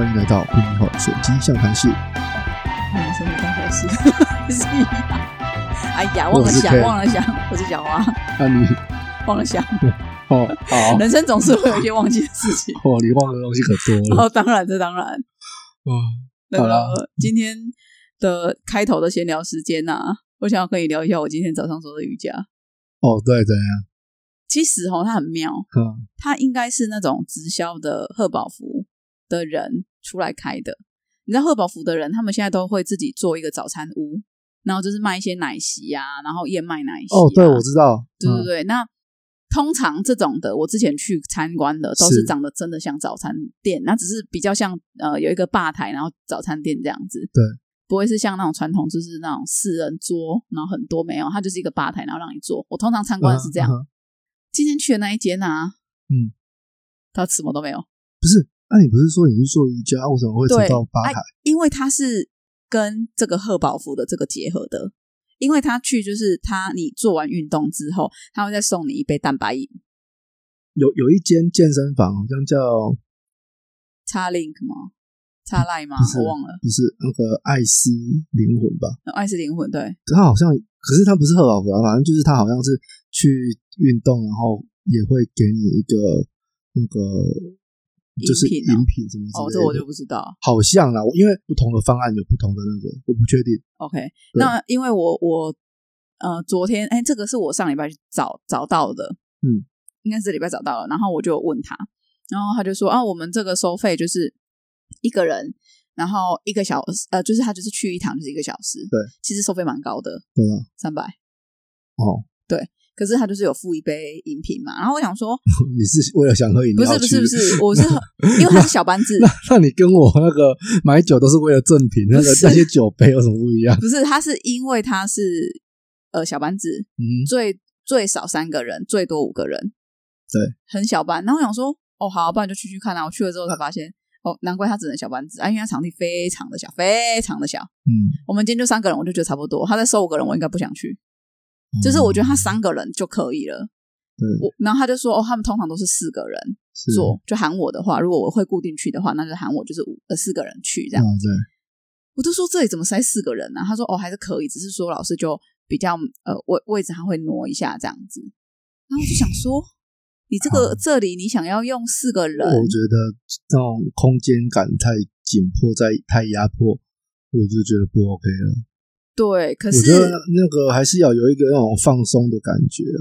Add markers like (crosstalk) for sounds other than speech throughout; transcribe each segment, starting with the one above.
欢迎来到婚姻后水晶象谈室。我们生活当回事是一样。哎呀，忘了想，忘了想，我是小花，那你忘了想。(laughs) 哦，好人生总是会有一些忘记的事情。(laughs) 哦，你忘的东西可多了。哦，当然，这当然。嗯，那好啦个今天的开头的闲聊时间呐、我想要跟你聊一下我今天早上做的瑜伽。哦，对，怎样？其实哦，它很妙，嗯，它应该是那种直销的贺宝福的人出来开的。你知道贺宝福的人，他们现在都会自己做一个早餐屋，然后就是卖一些奶昔啊，然后燕麦奶昔、啊。哦，对，我知道。嗯对对对，那通常这种的，我之前去参观的都是是长得真的像早餐店，那只是比较像呃有一个吧台，然后早餐店这样子。对，不会是像那种传统，就是那种四人桌，然后很多没有，它就是一个吧台，然后让你坐。我通常参观的是这样。嗯嗯今天去的那一间啊，嗯，它什么都没有。不是，那你不是说你去做瑜伽，为什么会对走到吧台哎？因为它是跟这个贺宝福的这个结合的，因为他去就是他你做完运动之后，他会再送你一杯蛋白饮。有有一间健身房，好像叫叉 link 吗？叉 line 吗？我忘了。不是那个爱斯灵魂吧？爱斯灵魂，对，他好像，可是他不是贺宝福啊，反正就是他好像是去运动，然后也会给你一个那个就是饮品什么。哦，这我就不知道。好像啦，我因为不同的方案有不同的那个，我不确定。OK，那因为我我呃昨天哎，这个是我上礼拜去找找到的，嗯，应该是这礼拜找到了，然后我就问他，然后他就说啊，我们这个收费就是一个人，然后一个小时，呃，就是他就是去一趟就是一个小时，对，其实收费蛮高的，对啊？三百，哦，可是他就是有附一杯饮品嘛，然后我想说，(laughs) 你是为了想喝饮不料不是不是不是，我是因为他是小班制，(laughs) 那那你跟我那个买酒都是为了赠品，那个那些酒杯有什么不一样？不是，他是因为他是呃小班制，嗯，最最少三个人，最多五个人，对，很小班。然后我想说，哦，好，不然就去去看啊。我去了之后才发现，哦，难怪他只能小班制啊，因为他场地非常的小，非常的小。嗯，我们今天就三个人，我就觉得差不多。他再收五个人，我应该不想去。就是我觉得他三个人就可以了。嗯对我然后他就说，哦，他们通常都是四个人是做，就喊我的话，如果我会固定去的话，那就喊我就是五呃四个人去这样。哦，对，我就说这里怎么塞四个人呢、他说哦还是可以，只是说老师就比较呃位位置还会挪一下这样子。然后我就想说，你这个、啊这里你想要用四个人，我觉得那种空间感太紧迫、在太压迫，我就觉得不 OK 了。对，可我觉得是那个还是要有一个那种放松的感觉啊。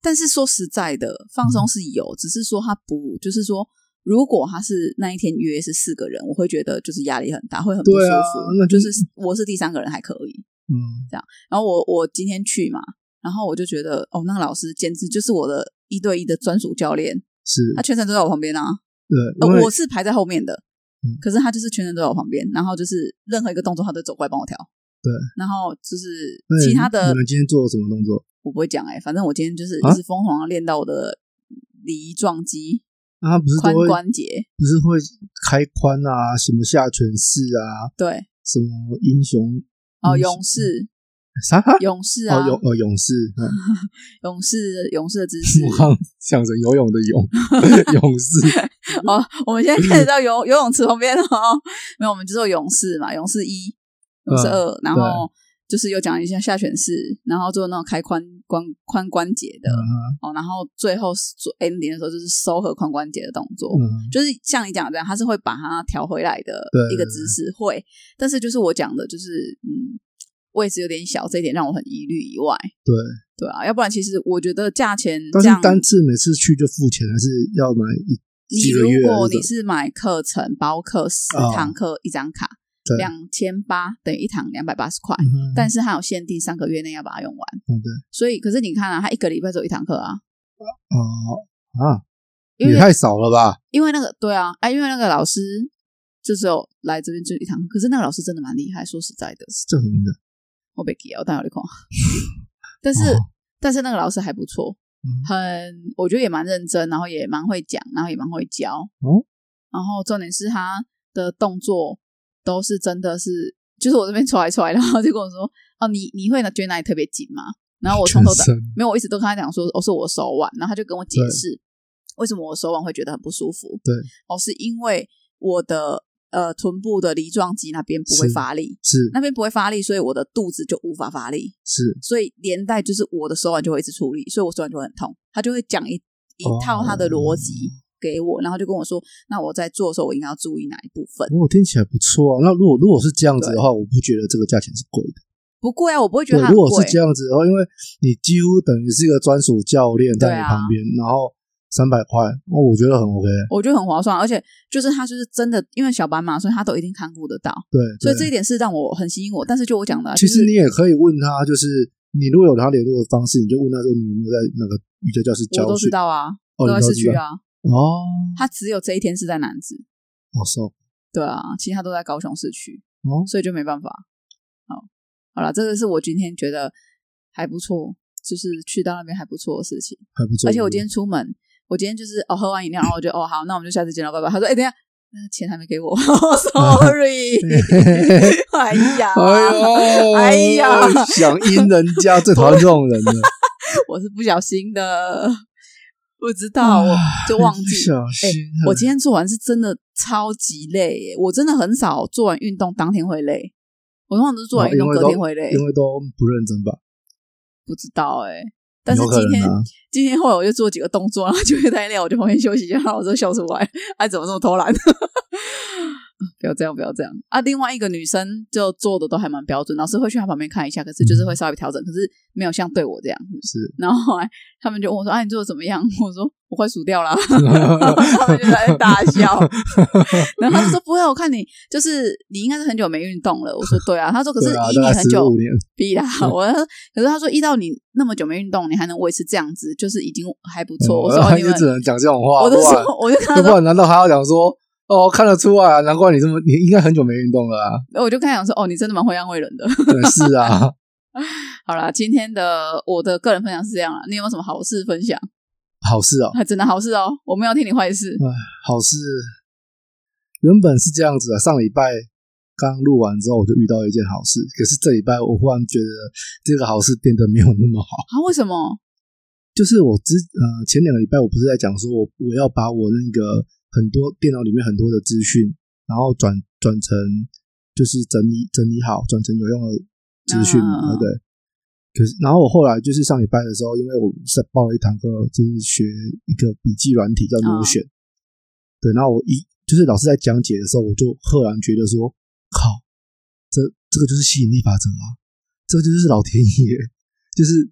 但是说实在的，放松是有，只是说他不就是说。如果他是那一天约是四个人，我会觉得就是压力很大，会很不舒服。那就就是我是第三个人还可以，嗯，这样然后我我今天去嘛，然后我就觉得哦，那个老师简直就是我的一对一的专属教练，是他全程都在我旁边啊。对，呃我是排在后面的嗯，可是他就是全程都在我旁边，然后就是任何一个动作他都走过来帮我调。对，然后就是其他的你们今天做了什么动作？我不会讲哎、反正我今天就是啊一直疯狂练到我的梨撞肌、啊，他不是髋关节，不是会开髋啊，什么下犬式啊，对，什么英雄哦，勇士，(laughs) 啥？勇士啊，哦，勇哦勇士，嗯 (laughs) 勇士，勇士的姿势。(laughs) 我刚想成游泳的泳，勇士。哦，我们现在开始到游游泳池旁边了哦。没有，我们就做勇士嘛，勇士一，勇士二，然后就是有讲一下下犬式，然后做那种开髋关髋关节的、嗯哦，然后最后做 ending 的时候就是收合髋关节的动作。嗯，就是像你讲的这样，他是会把它调回来的一个姿势，会。但是就是我讲的，就是嗯，位置有点小，这一点让我很疑虑以外，对。对啊，要不然其实我觉得价钱单次每次去就付钱，还是要买一你如？果你是是买课程包课十哦堂课一张卡，对两千八等于一堂两百八十块，嗯但是它有限定三个月内要把它用完，嗯对。所以可是你看啊，它一个礼拜只有一堂课啊，哦啊，也太少了吧？因为那个对啊，哎，因为那个老师就只有来这边就一堂，可是那个老师真的蛮厉害，说实在的，这很的，我被给我当有点空，(laughs) 但是、哦。但是那个老师还不错，嗯。很我觉得也蛮认真，然后也蛮会讲，然后也蛮会教，哦，然后重点是他的动作都是真的是，就是我这边出来出来，然后就跟我说，哦，你你会呢觉得哪里特别紧吗？然后我从头到没有，我一直都跟他讲说，哦，是我手腕，然后他就跟我解释为什么我手腕会觉得很不舒服。对，哦，是因为我的呃臀部的梨状肌那边不会发力，是。那边不会发力，所以我的肚子就无法发力，是。所以连带就是我的手腕就会一直出力，所以我手腕就会很痛。他就会讲一一哦套他的逻辑给我，然后就跟我说，那我在做的时候我应该要注意哪一部分。哦，听起来不错啊。那如果如果是这样子的话，我不觉得这个价钱是贵的。不贵啊，我不会觉得，如果是。这样子的话，因为你几乎等于是一个专属教练在你旁边，然后三百块，哦，我觉得很 OK。我觉得很划算，而且就是他就是真的，因为小白马，所以他都一定看顾得到，对，所以这一点是让我很吸引我。但是就我讲的啊，其实你也可以问他，就是你如果有他联络的方式，你就问他说你有没有在那个瑜伽教室教我都知？道啊，哦，都在市区啊。哦，他只有这一天是在南子，哦，so 对啊，其他都在高雄市区，哦，所以就没办法。好，好了，这个是我今天觉得还不错，就是去到那边还不错的事情。还不错。而且我今天出门，我今天就是哦喝完饮料，然后我就哦好，那我们就下次见了，拜拜。他说哎、等一下，那钱还没给我，(laughs) (laughs) sorry。(laughs) 哎呀，哎呦，哎呀想阴人家最讨厌这种人了，我是不小心的，不知道，我就忘记。小哎。我今天做完是真的超级累耶，我真的很少做完运动当天会累，我通常都是做完运动隔天会累，因为都不认真吧？不知道哎。但是今天、啊今天后来我就做几个动作，然后就会太累，我就旁边休息一下，然后我就笑出来，哎，(laughs) 怎么这么偷懒？不要这样，不要这样啊！另外一个女生就做的都还蛮标准，老师会去她旁边看一下，可是就是会稍微调整，可是没有像对我这样。是，然后后来他们就问我说：“啊，你做的怎么样？”我说：“我快数掉了。(laughs) ”他们就在那大笑。然后他就说：“不会，我看你就是你应该是很久没运动了。”我说：“对啊。”他说：“可是对啊，以你很久十五年，逼啦。”我说可是他说：“依到你那么久没运动，你还能维持这样子，就是已经还不错。”我说：“哦 (laughs) 你只能讲这种话，我就说我就跟他说，要不然难道还要讲说？哦，看得出来啊，难怪你这么，你应该很久没运动了啊。我就跟他讲说，哦，你真的蛮会安慰人的。对是啊，(laughs) 好啦，今天的我的个人分享是这样了，你有没有什么好事分享？好事哦，还真的好事哦，我没有听你坏事。好事。原本是这样子啊，上礼拜刚录完之后，我就遇到一件好事，可是这礼拜我忽然觉得这个好事变得没有那么好。啊，为什么？就是我之呃前两个礼拜我不是在讲说我我要把我那个很多电脑里面很多的资讯，然后转转成就是整理整理好，转成有用的资讯对不对？可是然后我后来就是上礼拜的时候，因为我是报了一堂课，就是学一个笔记软体叫嗯。Notion，、对，然后我一就是老师在讲解的时候，我就赫然觉得说，靠，这这个就是吸引力法则啊，这个就是老天爷，就是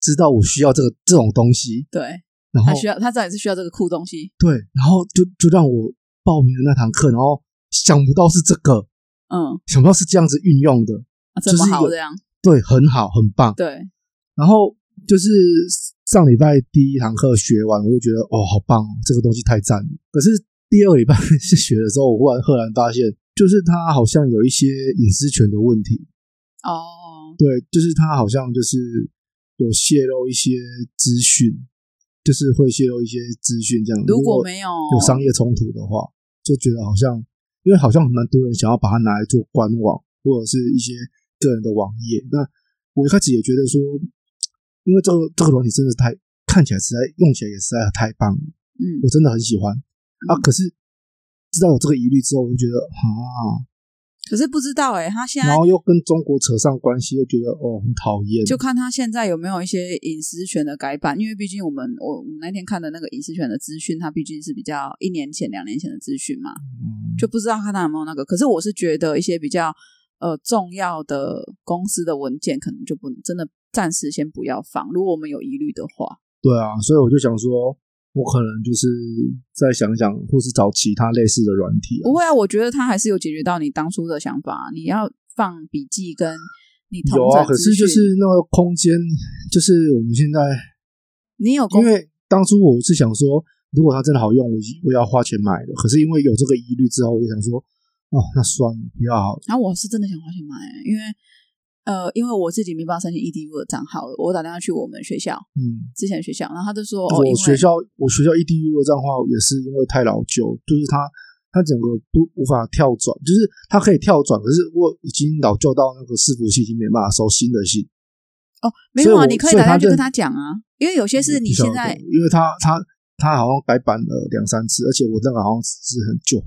知道我需要这个这种东西，对然后他需要，他知道你是需要这个酷东西。对，然后就就让我报名了那堂课，然后想不到是这个，嗯，想不到是这样子运用的，啊这么好这样。对，很好，很棒。对，然后就是上礼拜第一堂课学完，我就觉得哦，好棒哦，这个东西太赞了。可是第二个礼拜是学的时候，我忽然赫然发现，就是它好像有一些隐私权的问题。哦，对，就是它好像就是有泄露一些资讯，就是会泄露一些资讯这样。如果没有有商业冲突的话，就觉得好像，因为好像蛮多人想要把它拿来做官网或者是一些个人的网页。那我一开始也觉得说，因为这个这个软体真的太看起来实在用起来也实在太棒了，嗯我真的很喜欢啊。可是知道有这个疑虑之后，我就觉得啊，可是不知道哎、他现在然后又跟中国扯上关系，又觉得哦很讨厌。就看他现在有没有一些隐私权的改版，因为毕竟我们我我们那天看的那个隐私权的资讯，它毕竟是比较一年前、两年前的资讯嘛，嗯就不知道看他有没有那个。可是我是觉得一些比较呃重要的公司的文件，可能就不能真的暂时先不要放。如果我们有疑虑的话，对啊，所以我就想说，我可能就是再想想，或是找其他类似的软体、啊不。会啊，我觉得它还是有解决到你当初的想法。你要放笔记跟你同有啊，可是就是那个空间，就是我们现在，你有空因为当初我是想说，如果它真的好用，我我要花钱买的。可是因为有这个疑虑之后，我就想说，哦，那算了，不要好了。然后我是真的想花钱买，因为呃，因为我自己没办法申请 EDU 的账号了，我打电话去我们学校嗯，之前的学校，然后他就说哦，我学校我学校 EDU 的账号也是因为太老旧，就是它它整个不无法跳转，就是它可以跳转，可是我已经老旧到那个伺服器已经没办法收新的信。哦，没有啊，你可以打电话去跟他讲啊，因为有些是你现在因为他他他好像改版了两三次，而且我那个好像是很旧，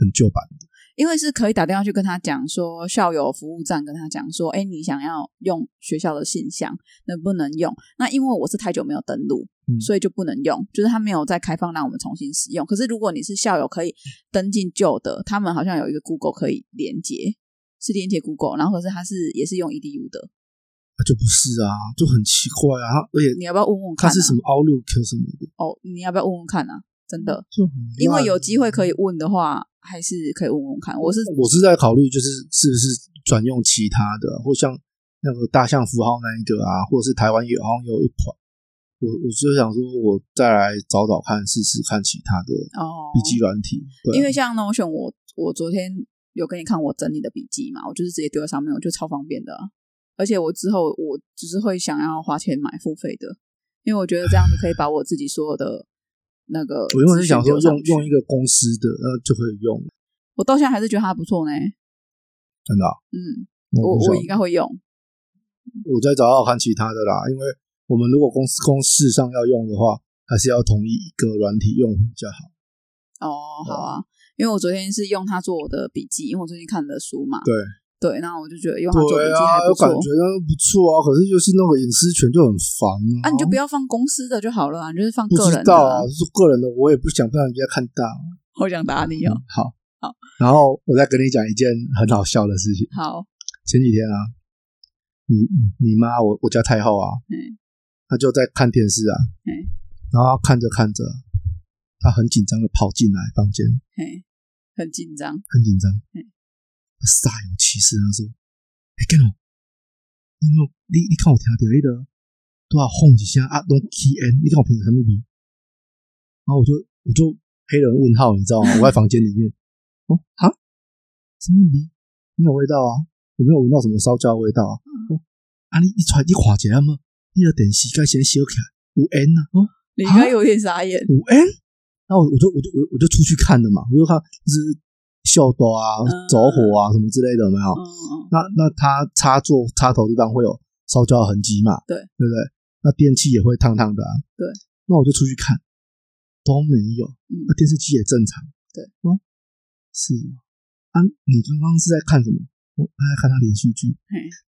很旧版的。因为是可以打电话去跟他讲说，校友服务站跟他讲说，哎，你想要用学校的信箱，能不能用？那因为我是太久没有登录，所以就不能用，就是他没有再开放让我们重新使用。可是如果你是校友，可以登进旧的，他们好像有一个 Google 可以连接，是连接 Google，然后可是他是也是用 EDU 的，那就不是啊，就很奇怪啊。而且你要不要问问看？它是什么 Outlook 什么的？哦，你要不要问问看啊？真的，就因为有机会可以问的话。还是可以问问看，我是我是在考虑，就是是不是转用其他的，或像那个大象符号那一个啊，或者是台湾也好像有一款，我我就想说，我再来找找看，试试看其他的哦笔记软体。因为像 Notion，我我昨天有给你看我整理的笔记嘛，我就是直接丢在上面，我觉得超方便的。而且我之后我只是会想要花钱买付费的，因为我觉得这样子可以把我自己所有的。那个，我原本是想说用用一个公司的，然后就可以用。我到现在还是觉得它不错呢。真的？嗯，我我应该会用。我再找找看其他的啦，因为我们如果公司公事上要用的话，还是要统一一个软体用比较好。哦，好啊，因为我昨天是用它做我的笔记，因为我最近看的书嘛。对。对，那我就觉得用他做笔记还不错，感觉不错啊。可是就是那个隐私权就很烦啊。啊，你就不要放公司的就好了啊，你就是放个人的。啊，是个人的，我也不想让人家看到。(laughs) 我想打你哦。好，好。然后我再跟你讲一件很好笑的事情。好。前几天啊，你你妈我我家太后啊，嗯，她就在看电视啊，嗯，然后看着看着，她很紧张的跑进来房间，嘿，很紧张，很紧张，嗯。煞有其事，他说：“哎，干哦，你有你你看我听到迄个都要轰一下啊，拢起烟你看我平常什么笔？然后我就我就黑人问号，你知道吗？我在房间里面，(laughs) 哦哈，什么笔？没有味道啊，有没有闻到什么烧焦的味道啊？哦，啊你一出来你看一下嘛，你的电视该先烧起来，有 N 啊？哦，你应该有点傻眼，有 N。然后我就我就我我就出去看了嘛，我就看就是。”锈斗啊，走火啊，什么之类的，没有？那那它插座插头地方会有烧焦的痕迹嘛？对，对不对？那电器也会烫烫的啊。对，那我就出去看，都没有。那电视机也正常。对，哦，是啊。你刚刚是在看什么？我在看他连续剧。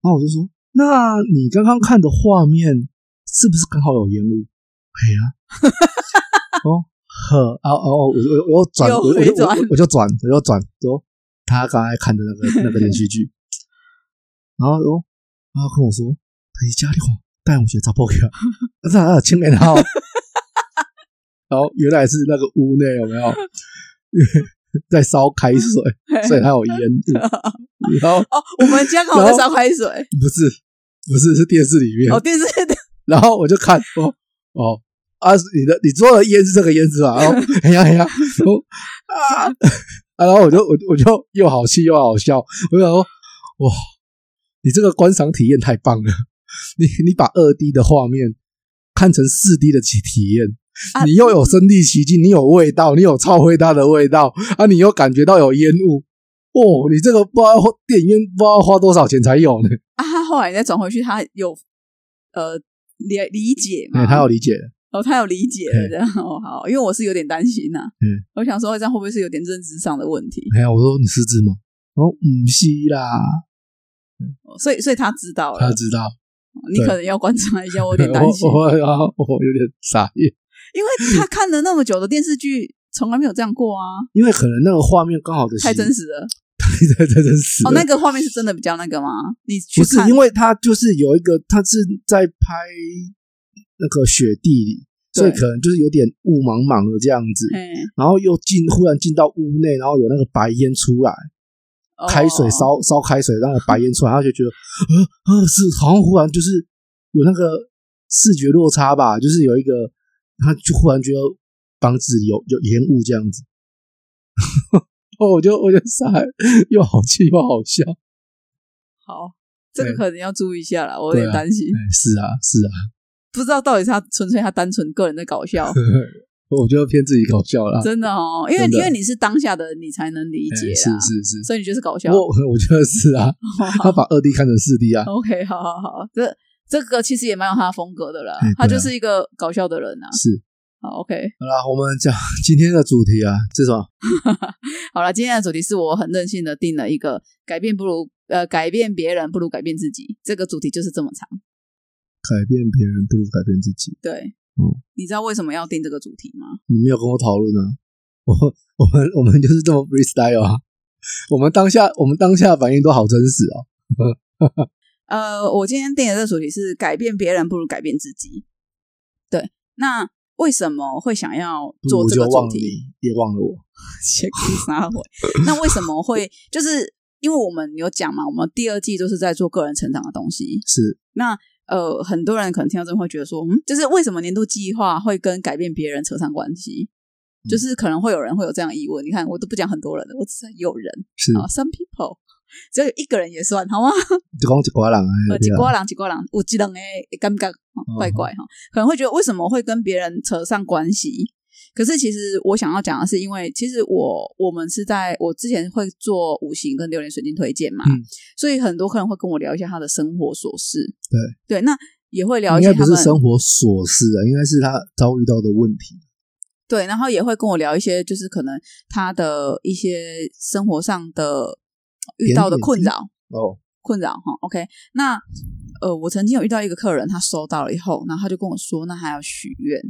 然后我就说，那你刚刚看的画面是不是刚好有烟雾？嘿啊。(laughs) 哦。呵，哦哦，我我我转，我我我就转，我就转，说他刚才看的那个那个连续剧，然后哦，然后跟我说，他家里话带我去找啊，那是啊，青年号，(laughs) 然后原来是那个屋内有没有？(laughs) 在烧开水，(laughs) 所以还有烟雾，然后哦，我们家刚好在烧开水，不是不是是电视里面。哦，电视。的，然后我就看哦哦。啊，你的你做的烟是这个烟是吧？然后 (laughs) 哎呀哎呀，(laughs) 啊，然后我就我我就又好气又好笑，我想说哇，你这个观赏体验太棒了，你你把二 D 的画面看成四 D 的体体验，你又有身临其境，你有味道，你有超会大的味道啊，你又感觉到有烟雾，哦，你这个不知道电影院不知道花多少钱才有呢？啊，他后来再转回去，他有呃理理解吗？他有理解。哦，他有理解这样哦，好，因为我是有点担心呐。嗯，我想说这样会不会是有点认知上的问题？没有，我说你失智吗？哦，不是啦。所以，所以他知道了，他知道。你可能要观察一下，我有点担心。我我有点傻眼，(laughs) 因为他看了那么久的电视剧，从来没有这样过啊。因为可能那个画面刚好的太真实了，(laughs) 太太真实。哦，那个画面是真的比较那个吗？你不是，因为他就是有一个，他是在拍。那个雪地里，所以可能就是有点雾茫茫的这样子，然后又进忽然进到屋内，然后有那个白烟出来，开水烧烧开水，那个白烟出来，他就觉得呃呃是好像忽然就是有那个视觉落差吧，就是有一个他就忽然觉得房子有有烟雾这样子，(laughs) 哦，我就我就傻，又好气又好笑，好，这个可能要注意一下了，我有点担心，是啊是啊。不知道到底是他纯粹他单纯个人的搞笑，(laughs) 我觉得偏自己搞笑啦，真的哦，因为因为你是当下的，你才能理解，是是是，所以你就是搞笑。我 (laughs) 我觉得是啊，(laughs) 他把二 D 看成四 D 啊。OK，好好好，这这个其实也蛮有他的风格的啦，他就是一个搞笑的人啊。是，好，OK，好啦，我们讲今天的主题啊，是什么？好了，今天的主题是我很任性的定了一个改变不如呃改变别人不如改变自己，这个主题就是这么长。改变别人不如改变自己。对，嗯，你知道为什么要定这个主题吗？你没有跟我讨论啊？(laughs) 我我们我们就是这么 freestyle 啊！(laughs) 我们当下我们当下反应都好真实哦。(laughs) 呃，我今天定的这个主题是改变别人不如改变自己。对，那为什么会想要做这个主题？也忘了我，先撒回。那为什么会？就是因为我们有讲嘛，我们第二季都是在做个人成长的东西。是那呃，很多人可能听到这会觉得说，嗯，就是为什么年度计划会跟改变别人扯上关系？就是可能会有人会有这样疑问。你看，我都不讲很多人，我只是有人是啊，some people。(laughs) 只要有一个人也算好吗？就讲一瓜人啊，几瓜人一瓜人，我几人诶，尴尬怪怪哈，可能会觉得为什么会跟别人扯上关系？可是其实我想要讲的是，因为其实我我们是在我之前会做五行跟榴莲水晶推荐嘛，所以很多客人会跟我聊一下他的生活琐事。对对，那也会聊一些他们生活琐事啊，应该是他遭遇到的问题。对，然后也会跟我聊一些，就是可能他的一些生活上的。遇到的困扰哦，困扰哈，OK。那呃，我曾经有遇到一个客人，他收到了以后，然后他就跟我说，那他要许愿，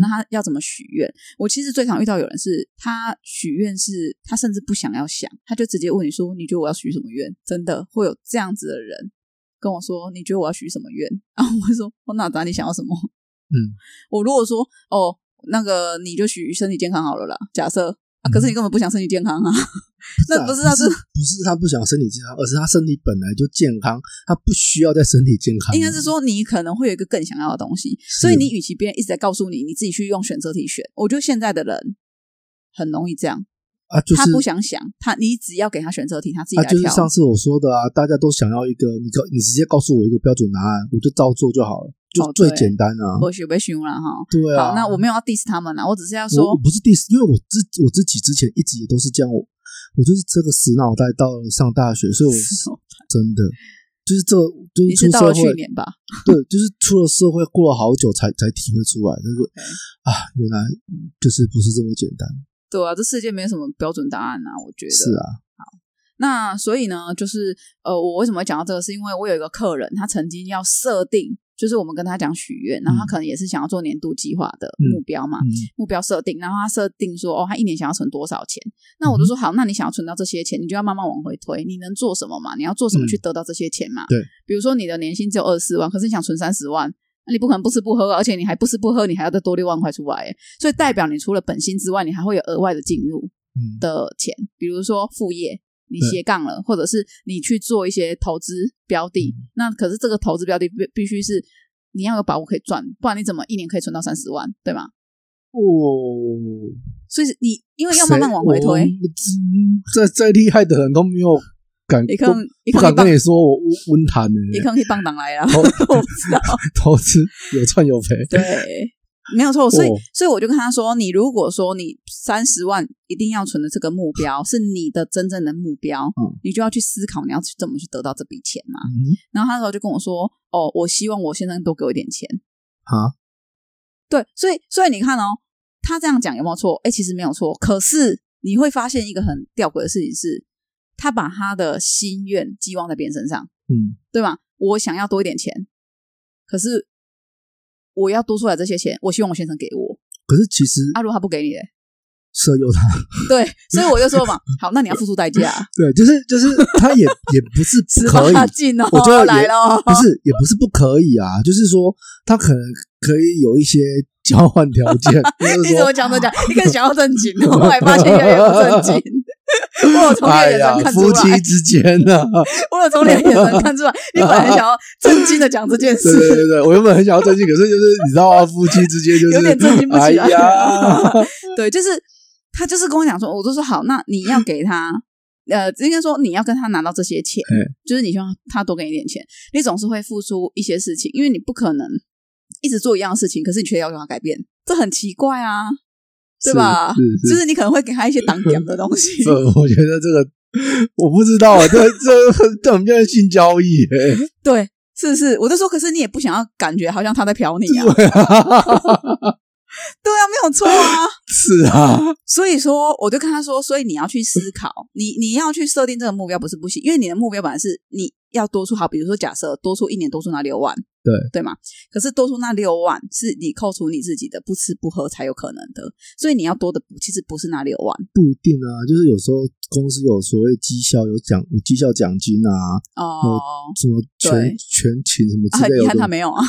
那他要怎么许愿？我其实最常遇到有人是，他许愿是，他甚至不想要想，他就直接问你说，你觉得我要许什么愿？真的会有这样子的人跟我说，你觉得我要许什么愿？(laughs) 然后我会说，我哪知道你想要什么？嗯，我如果说哦，那个你就许身体健康好了啦。假设。可是你根本不想身体健康啊？(laughs) 那不是他是不是他不想身体健康，而是他身体本来就健康，他不需要在身体健康。应该是说你可能会有一个更想要的东西，所以你与其别人一直在告诉你，你自己去用选择题选。我觉得现在的人很容易这样啊，就是他不想想，他你只要给他选择题，他自己来就是上次我说的啊，大家都想要一个，你你直接告诉我一个标准答案，我就照做就好了。就最简单啊，我学被凶了哈。对啊，好，那我没有要 diss 他们啊，我只是要说，不是 diss，因为我自我自己之前一直也都是这样，我我就是这个死脑袋，到了上大学，所以我真的就是这就是出社会去年吧，对，就是出了社会过了好久才才体会出来，就是啊，原来就是不是这么简单。对啊，这世界没有什么标准答案啊，我觉得是啊。好，那所以呢，就是呃，我为什么会讲到这个，是因为我有一个客人，他曾经要设定。就是我们跟他讲许愿，然后他可能也是想要做年度计划的目标嘛，目标设定，然后他设定说，哦，他一年想要存多少钱？那我就说好，那你想要存到这些钱，你就要慢慢往回推，你能做什么嘛？你要做什么去得到这些钱嘛？对，比如说你的年薪只有二十四万，可是你想存三十万，那你不可能不吃不喝，而且你还不吃不喝，你还要再多六万块出来，所以代表你除了本薪之外，你还会有额外的进入的钱，比如说副业。你斜杠了，或者是你去做一些投资标的，那可是这个投资标的必必须是你要有把握可以赚，不然你怎么一年可以存到三十万，对吗？哦，所以你因为要慢慢往回推，再再厉害的人都没有敢，不敢跟你说我温谈的，你可能可以帮党来啊，我知道，(laughs) 投资有赚有赔，对。没有错，所以所以我就跟他说：“你如果说你三十万一定要存的这个目标是你的真正的目标，你就要去思考你要去怎么去得到这笔钱嘛。”然后他那时候就跟我说：“哦，我希望我先生多给我一点钱。”啊，对，所以所以你看哦，他这样讲有没有错？哎，其实没有错。可是你会发现一个很吊诡的事情是，他把他的心愿寄望在别人身上，嗯，对吧？我想要多一点钱，可是。我要多出来这些钱，我希望我先生给我。可是其实阿如他不给你嘞，色诱他。(laughs) 对，所以我就说嘛，好，那你要付出代价。(laughs) 对，就是就是他也 (laughs) 也不是不可以，我觉得来了，不是也不是不可以啊，就是说他可能可以有一些交换条件。你怎么讲都讲，一个想要正经，后来发现越来越不正经。(laughs) 我有从脸眼神看出来，夫妻之间呢，(laughs) 我有从脸眼神看出来，(laughs) 你本来想要震惊的讲这件事，对对对，我原本很想要震惊，可是就是你知道啊，夫妻之间就是有点震惊不起来。对，就是他就是跟我讲说，我就说好，那你要给他，呃，应该说你要跟他拿到这些钱，就是你希望他多给你点钱，你总是会付出一些事情，因为你不可能一直做一样的事情，可是你却要求他改变，这很奇怪啊。对吧？就是你可能会给他一些挡点的东西。(laughs) 这我觉得这个我不知道啊，这这这我们叫性交易。对，是是，我就说，可是你也不想要感觉好像他在嫖你啊。(laughs) (laughs) 对啊，没有有错啊。(laughs) 是啊，(laughs) 所以说，我就跟他说，所以你要去思考，你你要去设定这个目标不是不行，因为你的目标本来是你要多出好，比如说假设多出一年多出那六万，对对吗？可是多出那六万是你扣除你自己的不吃不喝才有可能的，所以你要多的补，其实不是那六万不一定啊，就是有时候公司有所谓绩效有奖有绩效奖金啊，哦。什么全全勤什么之类的，憾他没有啊，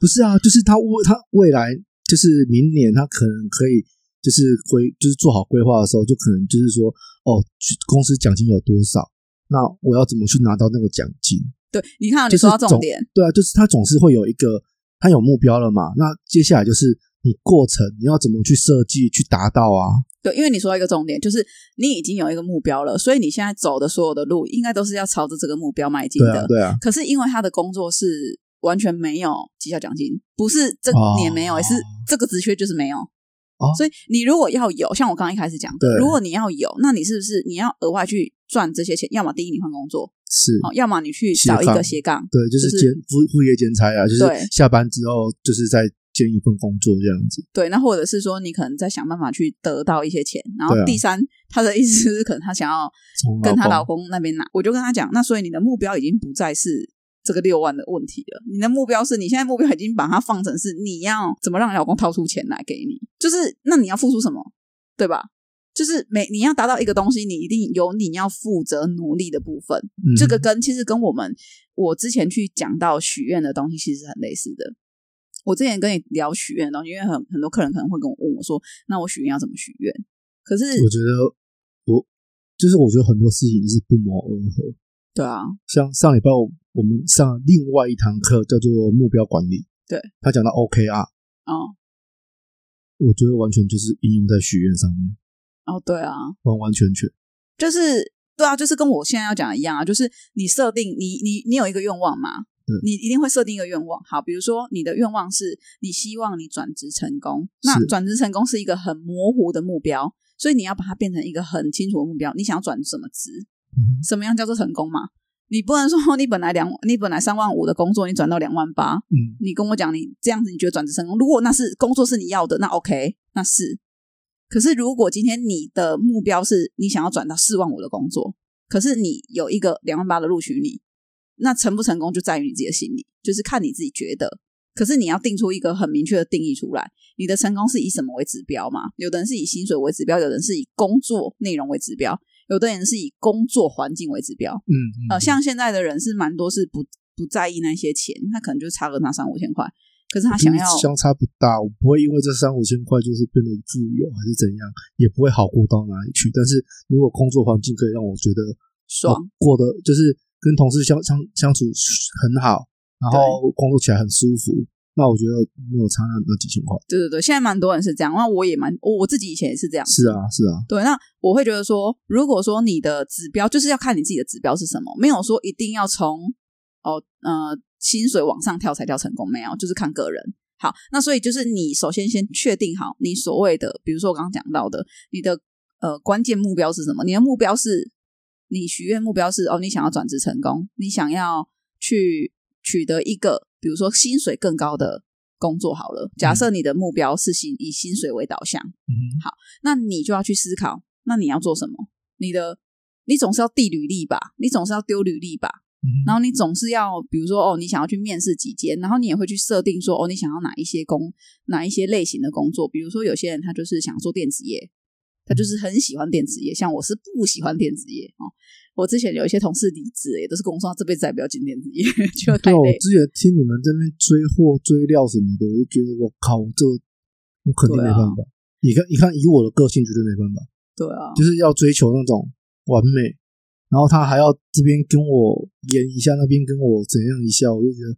不是啊，就是他未他未来就是明年他可能可以就是规就是做好规划的时候，就可能就是说哦，公司奖金有多少，那我要怎么去拿到那个奖金？对，你看你说到重点，对啊，就是他总是会有一个他有目标了嘛，那接下来就是你过程你要怎么去设计去达到啊？对，因为你说到一个重点，就是你已经有一个目标了，所以你现在走的所有的路，应该都是要朝着这个目标迈进的。对啊，对啊，可是因为他的工作是完全没有绩效奖金，不是这哦年没有，也是这个职缺就是没有。哦所以你如果要有，像我刚刚一开始讲的，如果你要有，那你是不是你要额外去赚这些钱？要么第一你换工作，是。好，要么你去找一个斜杠。对，就是就是兼副副业兼差啊，就是下班之后就是在兼一份工作这样子。对，那或者是说你可能在想办法去得到一些钱，然后第三，他的意思是可能他想要从跟她老公公那边拿，我就跟他讲，那所以你的目标已经不再是这个六万的问题了，你的目标是你现在目标已经把它放成是你要怎么让你老公掏出钱来给你，就是那你要付出什么，对吧？就是每你要达到一个东西，你一定有你要负责努力的部分。嗯这个跟其实跟我们我之前去讲到许愿的东西其实是很类似的。我之前跟你聊许愿的东西，因为很很多客人可能会跟我问我说，那我许愿要怎么许愿？可是我觉得我就是我觉得很多事情是不谋而合。对啊，像上礼拜我我们上另外一堂课叫做目标管理，对。他讲到 OKR，哦。我觉得完全就是应用在许愿上面，哦，对啊，完完全全。就是对啊，就是跟我现在要讲的一样啊，就是你设定你你你有一个愿望嘛？对，你一定会设定一个愿望。好，比如说你的愿望是你希望你转职成功，那是。转职成功是一个很模糊的目标，所以你要把它变成一个很清楚的目标。你想要转什么职？嗯什么样叫做成功嘛？你不能说你本来两你本来三万五的工作，你转到两万八，嗯，你跟我讲你这样子你觉得转职成功？如果那是工作是你要的，那 OK，那是。可是如果今天你的目标是你想要转到四万五的工作，可是你有一个两万八的录取你，那成不成功就在于你自己的心理，就是看你自己觉得。可是你要定出一个很明确的定义出来，你的成功是以什么为指标嘛？有的人是以薪水为指标，有的人是以工作内容为指标，有的人是以工作环境为指标。嗯呃，像现在的人是蛮多是不不在意那些钱，他可能就差个那三五千块，可是他想要相差不大，我不会因为这三五千块就是变得富有还是怎样，也不会好过到哪里去。但是如果工作环境可以让我觉得爽哦过得就是跟同事相相相处很好，然后工作起来很舒服，那我觉得没有差那那几千块。对对对，现在蛮多人是这样，那我也蛮我我自己以前也是这样。是啊，是啊，对，那我会觉得说，如果说你的指标就是要看你自己的指标是什么，没有说一定要从哦呃薪水往上跳才叫成功，没有，就是看个人。好，那所以就是你首先先确定好你所谓的，比如说我刚刚讲到的，你的呃关键目标是什么？你的目标是你许愿目标是哦，你想要转职成功，你想要去取得一个比如说薪水更高的工作好了。假设你的目标是薪以薪水为导向，嗯，好那你就要去思考，那你要做什么？你的你总是要递履历吧，你总是要丢履历吧，嗯然后你总是要，比如说哦，你想要去面试几间，然后你也会去设定说哦，你想要哪一些工，哪一些类型的工作，比如说有些人他就是想做电子业，他就是很喜欢电子业，像我是不喜欢电子业哦。我之前有一些同事离职，也都是跟我说他这辈子再也不要进电子业，觉得太对啊，我。之前听你们这边追货追料什么的，我就觉得我靠，这我肯定没办法。你看，你看，以我的个性绝对没办法，对啊，就是要追求那种完美，然后他还要这边跟我演一下，那边跟我怎样一下，我就觉得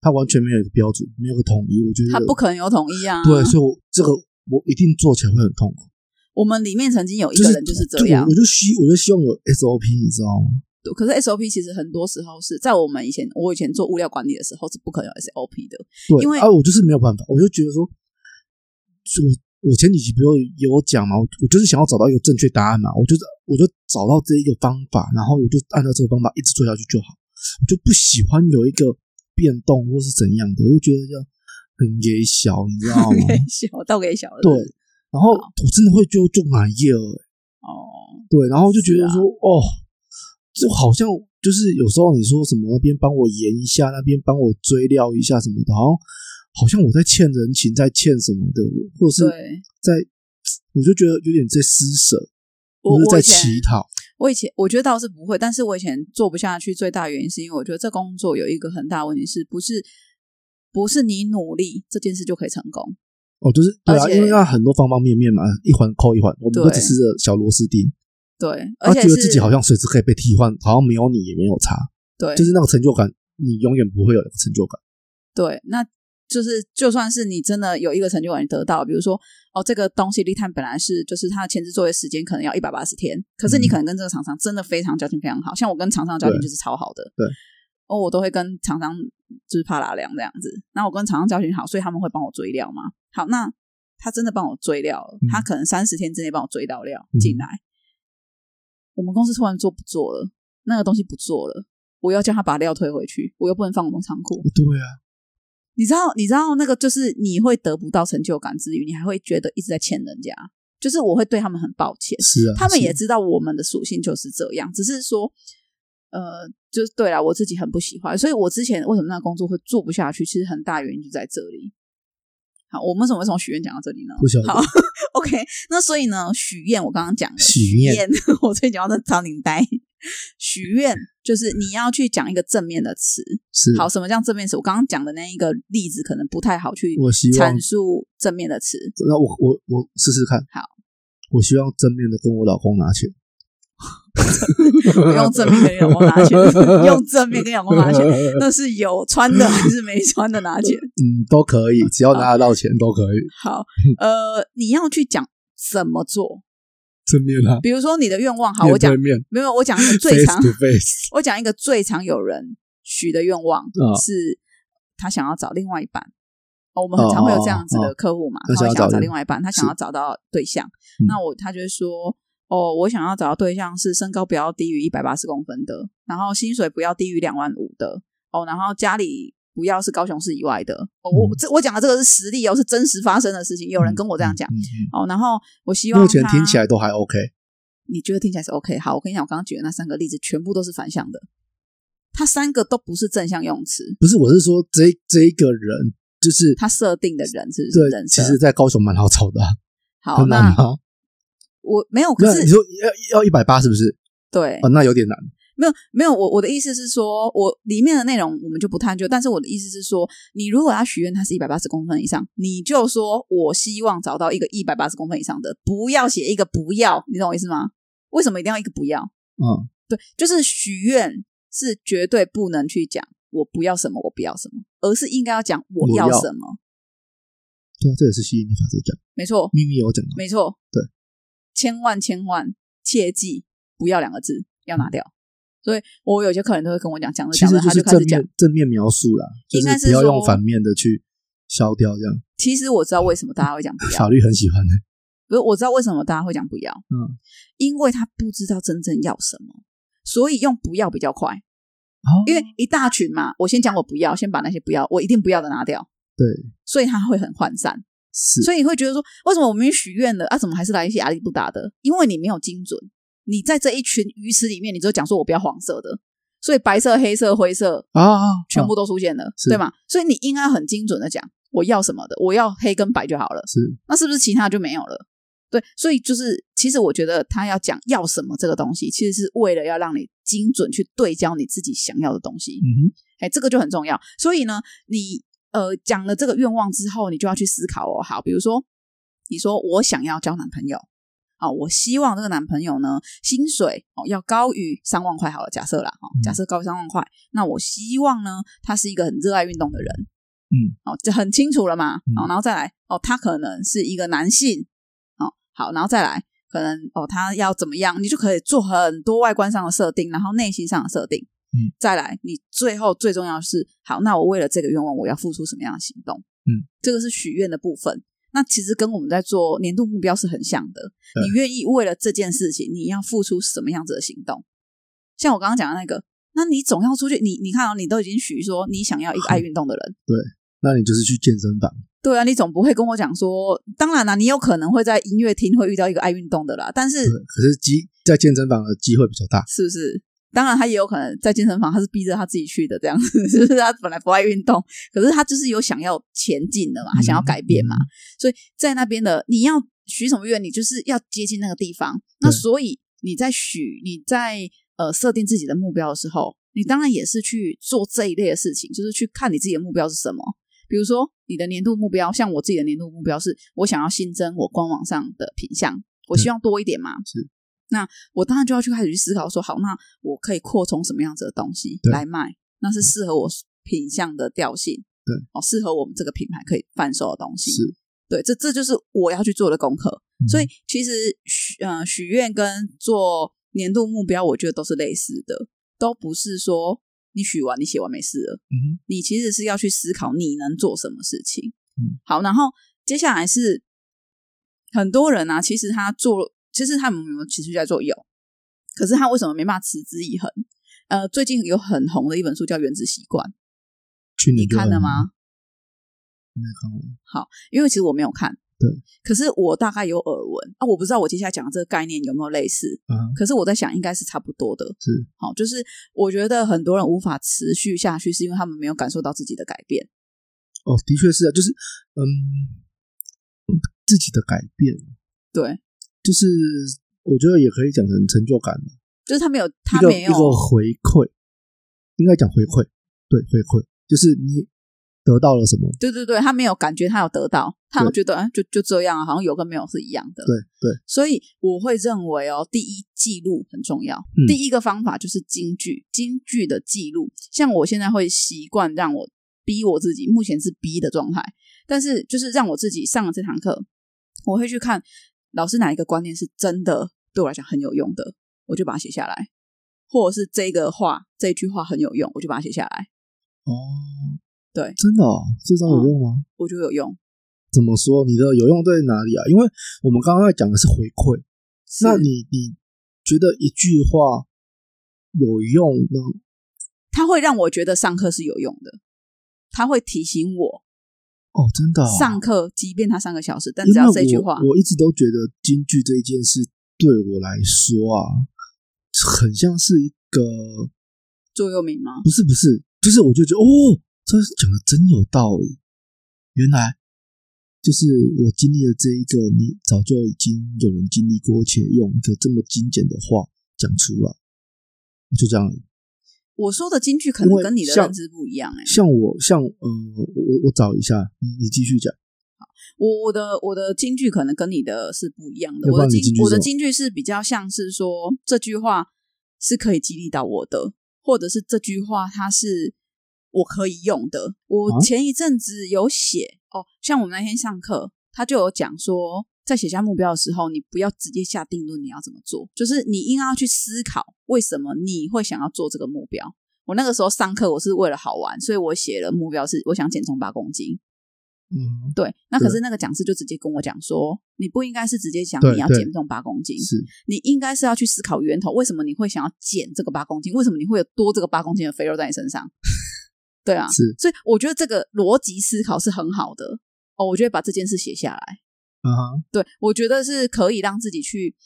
他完全没有一个标准，没有个统一。我觉得他不可能有统一啊。对，所以我这个我一定做起来会很痛苦。我们里面曾经有一个人就是这样我，我就希我就希望有 SOP，你知道吗？可是 SOP 其实很多时候是在我们以前，我以前做物料管理的时候是不可能有 SOP 的。对，因为啊，我就是没有办法，我就觉得说，我我前几集不是也有讲嘛，我我就是想要找到一个正确答案嘛，我就是我就找到这一个方法，然后我就按照这个方法一直做下去就好，我就不喜欢有一个变动或是怎样的，我就觉得这样很很给小，你知道吗？(laughs) 给小倒给小了，对，然后我真的会就就满意了，哦，对，然后就觉得说，哦，就好像就是有时候你说什么那边帮我延一下，那边帮我追料一下什么的，好像好像我在欠人情，在欠什么的，或者是，在，我就觉得有点在施舍，或者是在乞讨。我以前我觉得倒是不会，但是我以前做不下去，最大原因是因为我觉得这工作有一个很大问题，是不是不是你努力这件事就可以成功？哦，就是对啊，因为要很多方方面面嘛，一环扣一环，我们都只是个小螺丝钉，对，而且是觉得自己好像随时可以被替换，好像没有你也没有差，对，就是那个成就感，你永远不会有那个成就感。对，那就是就算是你真的有一个成就感你得到，比如说哦，这个东西立碳本来是就是它的前置作业时间可能要一百八十天，可是你嗯。可能跟这个厂商真的非常交情非常好，像我跟厂商的交情就是超好的，对，哦，我都会跟厂商就是怕拉量这样子，那我跟厂商交情好，所以他们会帮我追料嘛。好，那他真的帮我追料了，嗯他可能三十天之内帮我追到料嗯进来，我们公司突然做不做了，那个东西不做了。我要叫他把料退回去，我又不能放我们仓库，对啊，你知道，你知道那个就是你会得不到成就感之余，你还会觉得一直在欠人家。就是我会对他们很抱歉，是啊，他们也知道我们的属性就是这样，只是说，呃，就是对了，我自己很不喜欢，所以我之前为什么那个工作会做不下去，其实很大原因就在这里。好，我们怎么会从许愿讲到这里呢？不晓得好，OK，那所以呢，许愿我刚刚讲了，许愿愿，(laughs) 我最讲到的超领呆。许愿就是你要去讲一个正面的词，是好，什么叫正面词？我刚刚讲的那一个例子可能不太好去阐述正面的词。那我我我试试看。好，我希望正面的跟我老公拿钱，不 (laughs) 用正面跟老公拿钱，(laughs) 用正面跟老公拿钱，那是有穿的还是没穿的拿钱？(laughs) 嗯，都可以，只要拿得到钱都可以。好，呃，你要去讲怎么做，正面啊，比如说你的愿望，好，我讲没有，我讲一个最常，我讲一个最常有人许的愿望啊是，他想要找另外一半。哦，我们很常会有这样子的客户嘛，他想要找另外一半，他想要找到对象。嗯那我他就会说，哦，我想要找的对象是身高不要低于一百八十公分的，然后薪水不要低于两万五的，哦，然后家里不要是高雄市以外的。哦，我嗯这我讲的这个是实例哦，是真实发生的事情，有人跟我这样讲。哦，然后我希望目前听起来都还 OK。你觉得听起来是 OK？好，我跟你讲，我刚刚举的那三个例子全部都是反向的，他三个都不是正向用词，不是，我是说这这一个人就是他设定的人是对？其实，在高雄蛮好找的啊，好，那吗？我没有，可是你说要要一百八是不是？对啊，那有点难。没有没有，我我的意思是说，我里面的内容我们就不探究，但是我的意思是说，你如果要许愿，它是一百八十公分以上，你就说我希望找到一个一百八十公分以上的，不要写一个不要，你懂我意思吗？为什么一定要一个不要？嗯，对，就是许愿是绝对不能去讲我不要什么，我不要什么，而是应该要讲我要我要什么。对啊，这也是吸引力法则讲，没错，秘密有讲到。没错，对，千万千万切记不要两个字要拿掉。所以我有些客人都会跟我讲，讲着讲着其实就是他就开始讲正面。正面描述啦，就应该是不要用反面的去消掉，这样其实我知道为什么大家会讲不要法，律很喜欢的。不是我知道为什么大家会讲不要，嗯，因为他不知道真正要什么，所以用不要比较快。哦因为一大群嘛，我先讲我不要，先把那些不要，我一定不要的拿掉，对所以他会很涣散。是所以你会觉得说，为什么我明明许愿了啊，怎么还是来一些阿里不达的？因为你没有精准，你在这一群鱼池里面，你只有讲说我不要黄色的，所以白色、黑色、灰色啊啊，全部都出现了，是对吗？所以你应该很精准的讲我要什么的，我要黑跟白就好了，是那是不是其他就没有了？对，所以就是，其实我觉得他要讲要什么这个东西，其实是为了要让你精准去对焦你自己想要的东西。嗯哼，哎，这个就很重要。所以呢，你呃讲了这个愿望之后，你就要去思考哦。好，比如说你说我想要交男朋友，哦，我希望这个男朋友呢薪水哦要高于三万块好了，假设啦，哦，假设高于三万块，那我希望呢他是一个很热爱运动的人，嗯，哦，这很清楚了嘛，嗯哦，然后再来哦，他可能是一个男性，哦，好，然后再来。可能哦，他要怎么样，你就可以做很多外观上的设定，然后内心上的设定。嗯，再来，你最后最重要的是，好，那我为了这个愿望，我要付出什么样的行动？嗯，这个是许愿的部分。那其实跟我们在做年度目标是很像的。你愿意为了这件事情，你要付出什么样子的行动？像我刚刚讲的那个，那你总要出去，你你看哦，你都已经许说你想要一个爱运动的人，对，那你就是去健身房。对啊，你总不会跟我讲说，当然啦，你有可能会在音乐厅会遇到一个爱运动的啦，但是可是机在健身房的机会比较大，是不是？当然，他也有可能在健身房，他是逼着他自己去的，这样子，(laughs) 就是他本来不爱运动，可是他就是有想要前进的嘛，他想要改变嘛，所以在那边的你要许什么愿，你就是要接近那个地方。那所以你在许你在呃设定自己的目标的时候，你当然也是去做这一类的事情，就是去看你自己的目标是什么。比如说你的年度目标，像我自己的年度目标是我想要新增我官网上的品相，我希望多一点嘛。是。那我当然就要去开始去思考说，好，那我可以扩充什么样子的东西来卖？那是适合我品相的调性，对哦，适合我们这个品牌可以贩售的东西。是，对，这这就是我要去做的功课。所以其实许呃许愿跟做年度目标，我觉得都是类似的，都不是说你许完你写完没事了。嗯，你其实是要去思考你能做什么事情。嗯，好，然后接下来是很多人啊，其实他做。其实他们有没有持续在做？有，可是他为什么没办法持之以恒？呃，最近有很红的一本书叫《原子习惯》，去年你看了吗？没看过。好，因为其实我没有看，对，可是我大概有耳闻啊，我不知道我接下来讲的这个概念有没有类似，嗯，可是我在想应该是差不多的。是，好，就是我觉得很多人无法持续下去，是因为他们没有感受到自己的改变。哦，的确是啊，就是嗯，自己的改变，对。就是我觉得也可以讲成成就感嘛，就是他没有，他没有一个回馈，应该讲回馈，对，回馈就是你得到了什么？对对对，他没有感觉他有得到，他觉得就就这样，好像有跟没有是一样的。对对，所以我会认为哦，第一记录很重要，第一个方法就是京剧，京剧的记录。像我现在会习惯让我逼我自己，目前是逼的状态，但是就是让我自己上了这堂课，我会去看。老师哪一个观念是真的对我来讲很有用的，我就把它写下来；或者是这个话这句话很有用，我就把它写下来。哦，对，真的，这招有用吗？我觉得有用。怎么说？你的有用在哪里啊？因为我们刚刚在讲的是回馈，那你你觉得一句话有用呢？它会让我觉得上课是有用的，它会提醒我。哦，真的！上课，即便他三个小时，但只要这句话，我一直都觉得京剧这一件事对我来说啊，很像是一个座右铭吗？不是，不是，就是我就觉得哦，这讲的真有道理。原来就是我经历了这一个，你早就已经有人经历过，且用一个这么精简的话讲出来，就这样。我说的京剧可能跟你的认知不一样哎，像我像呃，我我找一下，你你继续讲。我我的我的京剧可能跟你的是不一样的。我的京我的京剧是比较像是说这句话是可以激励到我的，或者是这句话它是我可以用的。我前一阵子有写哦，像我们那天上课，他就有讲说。在写下目标的时候，你不要直接下定论你要怎么做，就是你应该要去思考为什么你会想要做这个目标。我那个时候上课，我是为了好玩，所以我写了目标是我想减重八公斤。嗯，对。那可是那个讲师就直接跟我讲说，你不应该是直接讲你要减重八公斤，是你应该是要去思考源头，为什么你会想要减这个八公斤？为什么你会有多这个八公斤的肥肉在你身上？(laughs) 对啊，是。所以我觉得这个逻辑思考是很好的哦。我觉得把这件事写下来。啊，对，我觉得是可以让自己去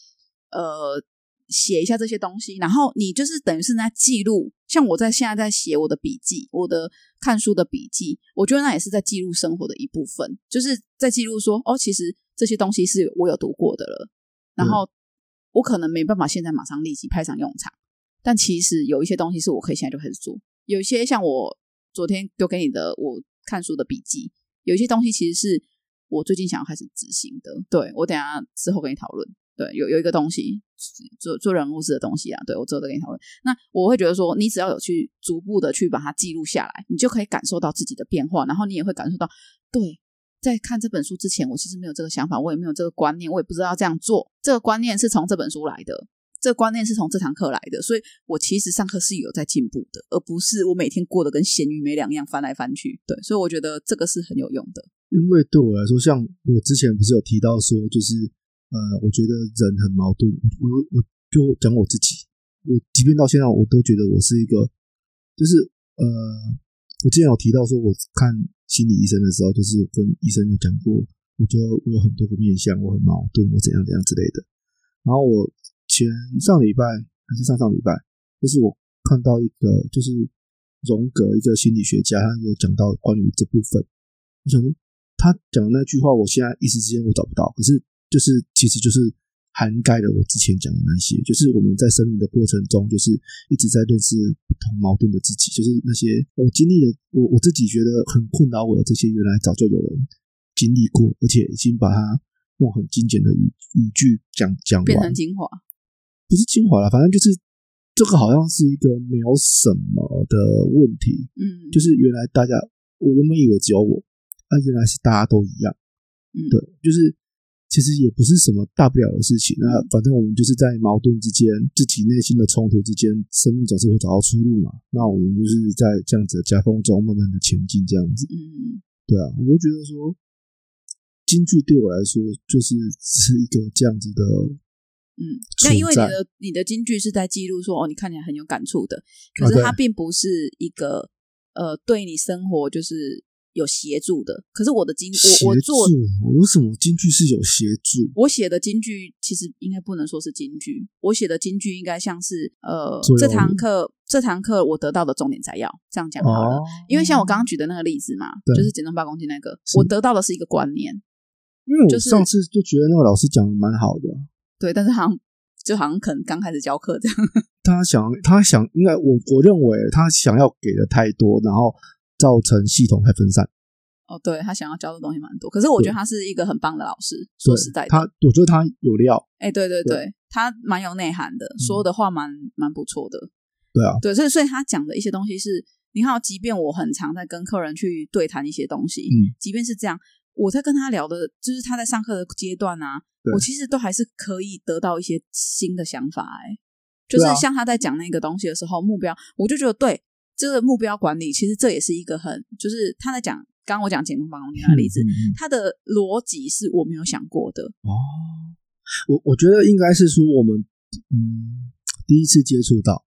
呃写一下这些东西，然后你就是等于是在记录，像我在现在在写我的笔记，我的看书的笔记，我觉得那也是在记录生活的一部分，就是在记录说哦，其实这些东西是我有读过的了，然后我可能没办法现在马上立即派上用场，但其实有一些东西是我可以现在就开始做，有一些像我昨天丢给你的我看书的笔记，有一些东西其实是。我最近想要开始执行的，对我等下之后跟你讨论。对，有有一个东西做做人物式的东西啊，对我之后再跟你讨论。那我会觉得说，你只要有去逐步的去把它记录下来，你就可以感受到自己的变化，然后你也会感受到，对，在看这本书之前，我其实没有这个想法，我也没有这个观念，我也不知道这样做。这个观念是从这本书来的，这个观念是从这堂课来的，所以我其实上课是有在进步的，而不是我每天过得跟咸鱼没两样，翻来翻去。对，所以我觉得这个是很有用的。因为对我来说，像我之前不是有提到说，就是呃，我觉得人很矛盾。我我就讲我自己，我即便到现在，我都觉得我是一个，就是呃，我之前有提到说，我看心理医生的时候，就是跟医生有讲过，我觉得我有很多个面向，我很矛盾，我怎样怎样之类的。然后我前上礼拜还是上上礼拜，就是我看到一个就是荣格一个心理学家，他有讲到关于这部分。我想说，他讲的那句话，我现在一时之间我找不到，可是就是其实就是涵盖了我之前讲的那些，就是我们在生命的过程中，就是一直在认识不同矛盾的自己，就是那些我经历的，我我自己觉得很困扰我的这些，原来早就有人经历过，而且已经把它用很精简的语语句讲讲变成完，精华。不是精华了，反正就是这个好像是一个没有什么的问题，嗯，就是原来大家，我原本以为只有我，啊，原来是大家都一样。嗯对，就是其实也不是什么大不了的事情。那反正我们就是在矛盾之间，自己内心的冲突之间，生命总是会找到出路嘛。那我们就是在这样子的夹缝中慢慢的前进，这样子。嗯，对啊，我就觉得说，京剧对我来说就是是一个这样子的，嗯，那因为你的你的金句是在记录说哦，你看起来很有感触的，可是它并不是一个呃对你生活就是有协助的。可是我的京我我协做助，为什么京剧是有协助？我写的京剧其实应该不能说是京剧，我写的京剧应该像是呃这堂课这堂课我得到的重点摘要，这样讲好了。哦，因为像我刚刚举的那个例子嘛，对就是减重八公斤那个，我得到的是一个观念，因为我就是上次就觉得那个老师讲的蛮好的，对，但是好像就好像可能刚开始教课这样，(laughs) 他想他想应该我我认为他想要给的太多，然后造成系统太分散。哦，对他想要教的东西蛮多，可是我觉得他是一个很棒的老师，说对实在的，他我觉得他有料，哎，对对对。对，他蛮有内涵的，说的话蛮蛮不错的，对啊，对，所以所以他讲的一些东西是，你看哦，即便我很常在跟客人去对谈一些东西，嗯，即便是这样，我在跟他聊的，就是他在上课的阶段啊，我其实都还是可以得到一些新的想法、哎，就是像他在讲那个东西的时候，目标，我就觉得对这个目标管理，其实这也是一个很，就是他在讲，刚刚我讲减重八公斤那个例子，嗯嗯嗯。他的逻辑是我没有想过的，哦，我我觉得应该是说我们嗯第一次接触到，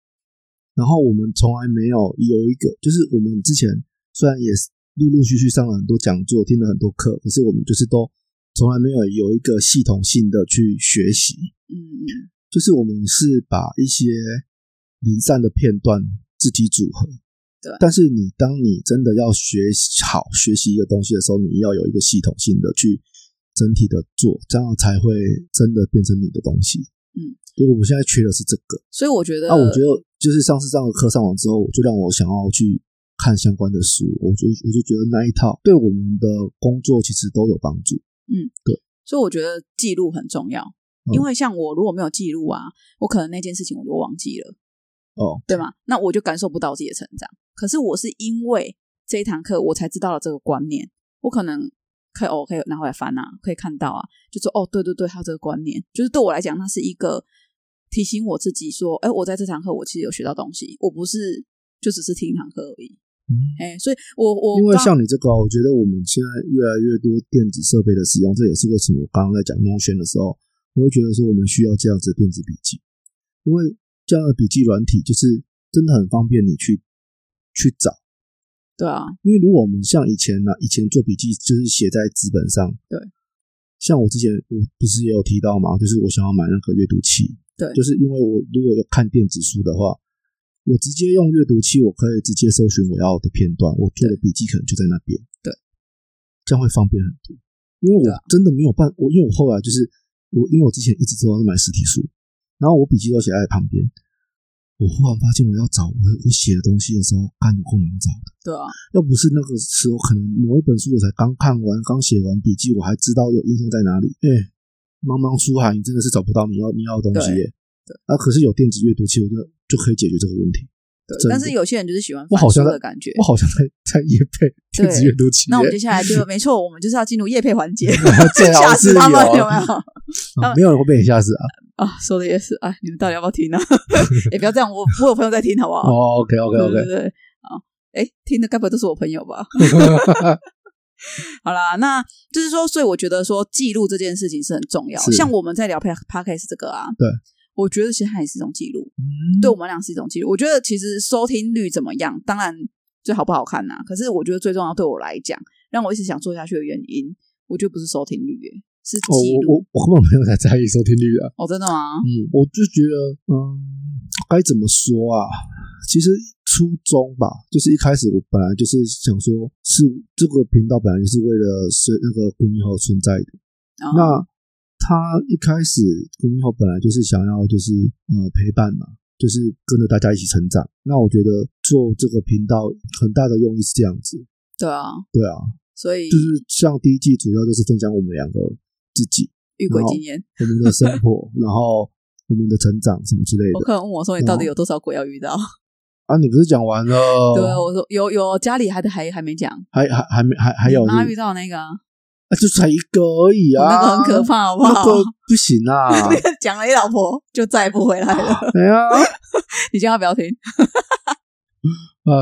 然后我们从来没有有一个，就是我们之前虽然也是陆陆续续上了很多讲座，听了很多课，可是我们就是都从来没有有一个系统性的去学习，嗯嗯。就是我们是把一些零散的片段自体组合。对但是你当你真的要学习好学习一个东西的时候，你要有一个系统性的去整体的做，这样才会真的变成你的东西。嗯，如果我们现在缺的是这个，所以我觉得，那、我觉得就是上次上个课上完之后，就让我想要去看相关的书，我就我就觉得那一套对我们的工作其实都有帮助。嗯，对所以我觉得记录很重要，嗯因为像我如果没有记录啊，我可能那件事情我就忘记了。哦，对吗？那我就感受不到自己的成长。可是我是因为这一堂课，我才知道了这个观念。我可能可以哦，可以拿回来翻啊，可以看到啊，就说哦，对对对，还有这个观念，就是对我来讲，那是一个提醒我自己说，哎，我在这堂课我其实有学到东西，我不是就只是听一堂课而已。嗯哎，所以我我因为像你这个，我觉得我们现在越来越多电子设备的使用，这也是为什么我刚刚在讲 Notion 的时候，我会觉得说我们需要这样子的电子笔记，因为这样的笔记软体就是真的很方便你去去找。对啊，因为如果我们像以前呢、以前做笔记就是写在纸本上，对。像我之前我不是也有提到嘛，就是我想要买那个阅读器，对。就是因为我如果要看电子书的话，我直接用阅读器，我可以直接搜寻我要的片段，我做的笔记可能就在那边，对，这样会方便很多。因为我真的没有办，我因为我后来就是我，因为我之前一直都是买实体书，然后我笔记都写在旁边，我忽然发现我要找我我写的东西的时候，干有够难找的。对啊，要不是那个时候，可能某一本书我才刚看完、刚写完笔记，我还知道有印象在哪里。哎、茫茫书海，你真的是找不到你要你要的东西耶。对啊，可是有电子阅读器，我觉得就可以解决这个问题。但是有些人就是喜欢我好像在翻书的感觉我。好像在在夜配电子阅读器。那我们接下来就没错，我们就是要进入夜配环节，(laughs) 最好吓是死他们有有没有？啊没有人会被你吓死啊！啊，说的也是，哎，你们到底要不要听呢？(laughs) 也不要这样，我我有朋友在听，好不好？哦，OK OK 对 OK，对对，好，哎，听的该不会都是我朋友吧？好啦，那就是说，所以我觉得说记录这件事情是很重要。像我们在聊 p podcast 这个啊，对，我觉得其实它也是一种记录，嗯对我们俩是一种记录。我觉得其实收听率怎么样，当然最好不好看呐、可是我觉得最重要对我来讲，让我一直想做下去的原因，我觉得不是收听率耶，是哦，记我我。我根本没有在在意收听率啊。哦，真的吗？嗯，我就觉得，嗯，该怎么说啊？其实初衷吧，就是一开始我本来就是想说，是这个频道本来就是为了是那个古米后存在的。哦那他一开始古米后本来就是想要就是呃陪伴嘛，就是跟着大家一起成长。那我觉得做这个频道很大的用意是这样子，对啊，对啊，所以就是像第一季主要就是分享我们两个自己遇鬼经验。我们的生活，然后我们的成长什么之类的。我客人问我说：“你到底有多少鬼要遇到？”啊，你不是讲完了？(laughs) 对啊，我说有有，家里还还还没讲，还还还没还还有妈遇到那个啊，啊，就才一个而已啊，那个很可怕，好不好？那个不行啊！(laughs) 那个讲了你老婆就再也不回来了，哎呀，你叫她不要听。哎，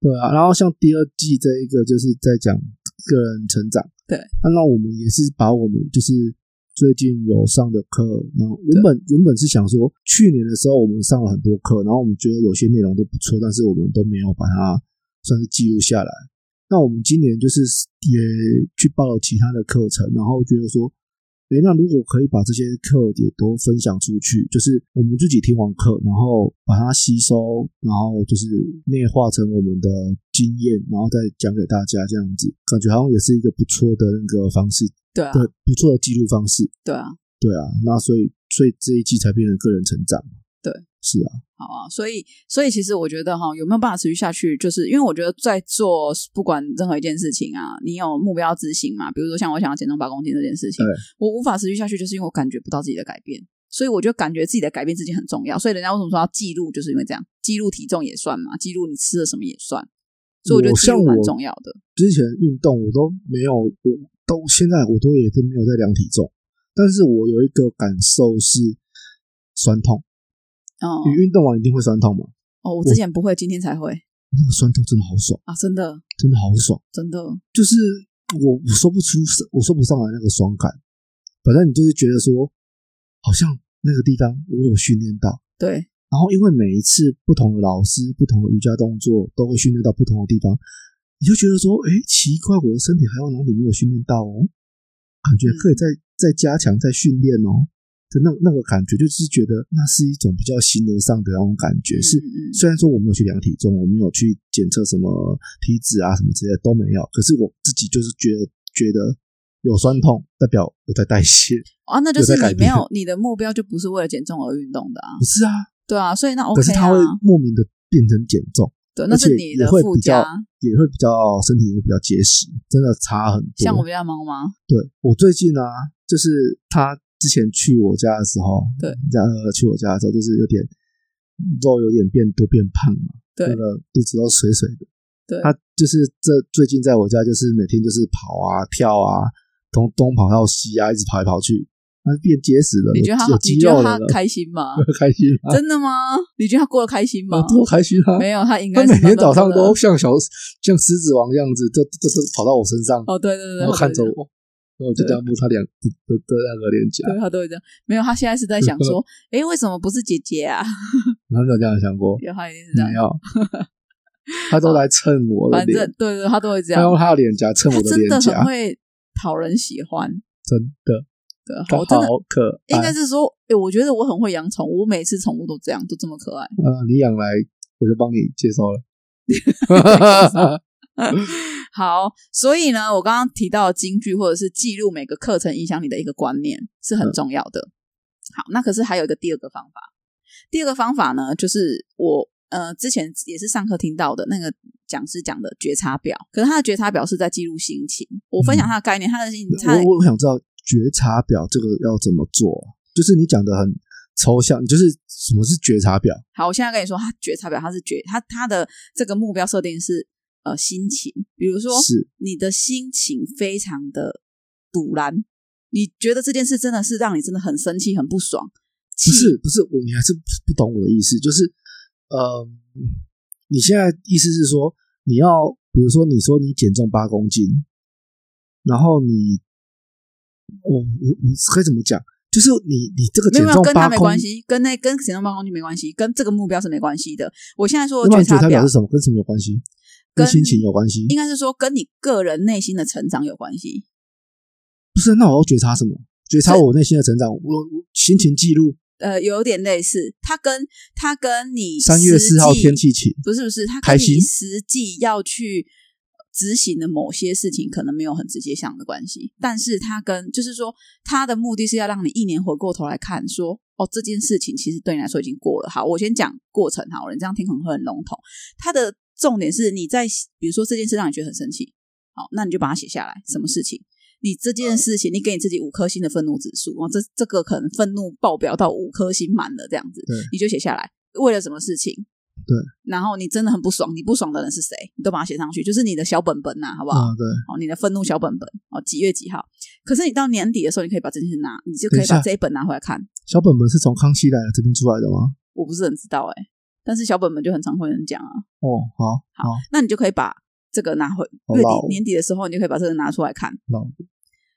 对啊。然后像第二季这一个，就是在讲个人成长。对啊，那我们也是把我们就是最近有上的课，然后原本原本是想说，去年的时候我们上了很多课，然后我们觉得有些内容都不错，但是我们都没有把它算是记录下来。那我们今年就是也去报了其他的课程，然后觉得说，诶，那如果可以把这些课也都分享出去，就是我们自己听完课，然后把它吸收，然后就是内化成我们的经验，然后再讲给大家，这样子感觉好像也是一个不错的那个方式，对啊，对，不错的记录方式。对啊，对啊，那所以所以这一季才变成个人成长。对，是啊，好啊。所以，所以其实我觉得哈，有没有办法持续下去，就是因为我觉得在做不管任何一件事情啊，你有目标执行嘛，比如说像我想要减重八公斤这件事情对，我无法持续下去，就是因为我感觉不到自己的改变。所以我觉得感觉自己的改变自己很重要，所以人家为什么说要记录，就是因为这样，记录体重也算嘛，记录你吃了什么也算，所以我觉得我记录蛮重要的。之前运动我都没有，我都现在我都也是没有在量体重，但是我有一个感受是酸痛。哦。你运动完一定会酸痛吗？哦，我之前不会，今天才会。那个酸痛真的好爽，啊，真的。真的好爽，真的，就是我我说不出，我说不上来那个爽感。反正你就是觉得说，好像那个地方我有训练到，对。然后因为每一次不同的老师、不同的瑜伽动作都会训练到不同的地方，你就觉得说，哎，奇怪，我的身体还有哪里没有训练到哦？感觉可以再再加强、再训练哦。的那那个感觉，就是觉得那是一种比较形而上的那种感觉。是虽然说我没有去量体重，我没有去检测什么体脂啊什么之类的都没有，可是我自己就是觉得觉得有酸痛，代表有在代谢。啊，那就是你没有你的目标就不是为了减重而运动的啊不，是啊，对啊，所以那 OK 啊可是它会，莫名的变成减重。对，那是你的附加较。也会比较身体会比较结实，真的差很多。像我们家猫吗？对我最近啊，就是他之前去我家的时候，对，家呃去我家的时候，就是有点肉有点变多变胖嘛，对那个肚子都水水的。对他就是这最近在我家，就是每天就是跑啊跳啊，从东跑到西啊，一直跑来跑去，他变结实了，你觉得他有有肌你觉得他肉了，开心吗？(laughs) 开心啊，真的吗？你觉得他过得开心吗？多开心啊！没有，他应该他每天早上都像小像狮子王这样子，都都都跑到我身上，哦，对对对，然后看着我，我就这样摸他两的的的那个脸颊，对他都会这样。没有，他现在是在想说，(laughs) 哎，为什么不是姐姐啊？然后没有这样想过，有，他一定是这样没。有，(laughs) 他都来蹭我的反正脸，对对，他都会这样。他用他的脸颊蹭我的脸颊真的很会讨人喜欢。真的，对，他我真的好可爱。应该是说，诶，我觉得我很会养宠物，我每次宠物都这样，都这么可爱。呃，你养来我就帮你介绍了。(laughs) (laughs) 好，所以呢，我刚刚提到的京剧或者是记录每个课程影响你的一个观念是很重要的。好，那可是还有一个第二个方法，第二个方法呢，就是我呃之前也是上课听到的那个讲师讲的觉察表，可是他的觉察表是在记录心情。我分享他的概念，他的心他的我我想知道觉察表这个要怎么做啊，就是你讲的很抽象，就是什么是觉察表？好，我现在跟你说，他觉察表他是觉他他的这个目标设定是呃心情，比如说是你的心情非常的堵然，你觉得这件事真的是让你真的很生气、很不爽，不是不是，我你还是不懂我的意思，就是呃，你现在意思是说你要，比如说你说你减重八公斤，然后你，我我我该怎么讲？就是你你这个减没有没有跟重八公他没关，系，跟那跟减重八公斤没关系，跟这个目标是没关系的。我现在说的觉察表是什么？跟什么有关系？跟心情有关系。应该是说跟你个人内心的成长有关系。不是，那我要觉察什么？觉察我内心的成长，我我心情记录。呃，有点类似，它跟它跟你三月四号天气晴，不是不是，它跟你实际要去执行的某些事情可能没有很直接相的关系，但是它跟就是说，它的目的是要让你一年回过头来看，说哦，这件事情其实对你来说已经过了。好，我先讲过程好了，你这样听可能会很笼统。它的重点是你在比如说这件事让你觉得很生气，好，那你就把它写下来，什么事情？你这件事情，你给你自己五颗星的愤怒指数，哦，这这个可能愤怒爆表到五颗星满了这样子，你就写下来，为了什么事情？对，然后你真的很不爽，你不爽的人是谁？你都把它写上去，就是你的小本本呐，好不好？对，哦，你的愤怒小本本，哦，几月几号？可是你到年底的时候，你可以把这件事拿，你就可以把这一本拿回来看。小本本是从康熙来了这边出来的吗？我不是很知道哎，但是小本本就很常会有人讲啊。哦，好，好，那你就可以把。这个拿回月底年底的时候，你就可以把这个拿出来看，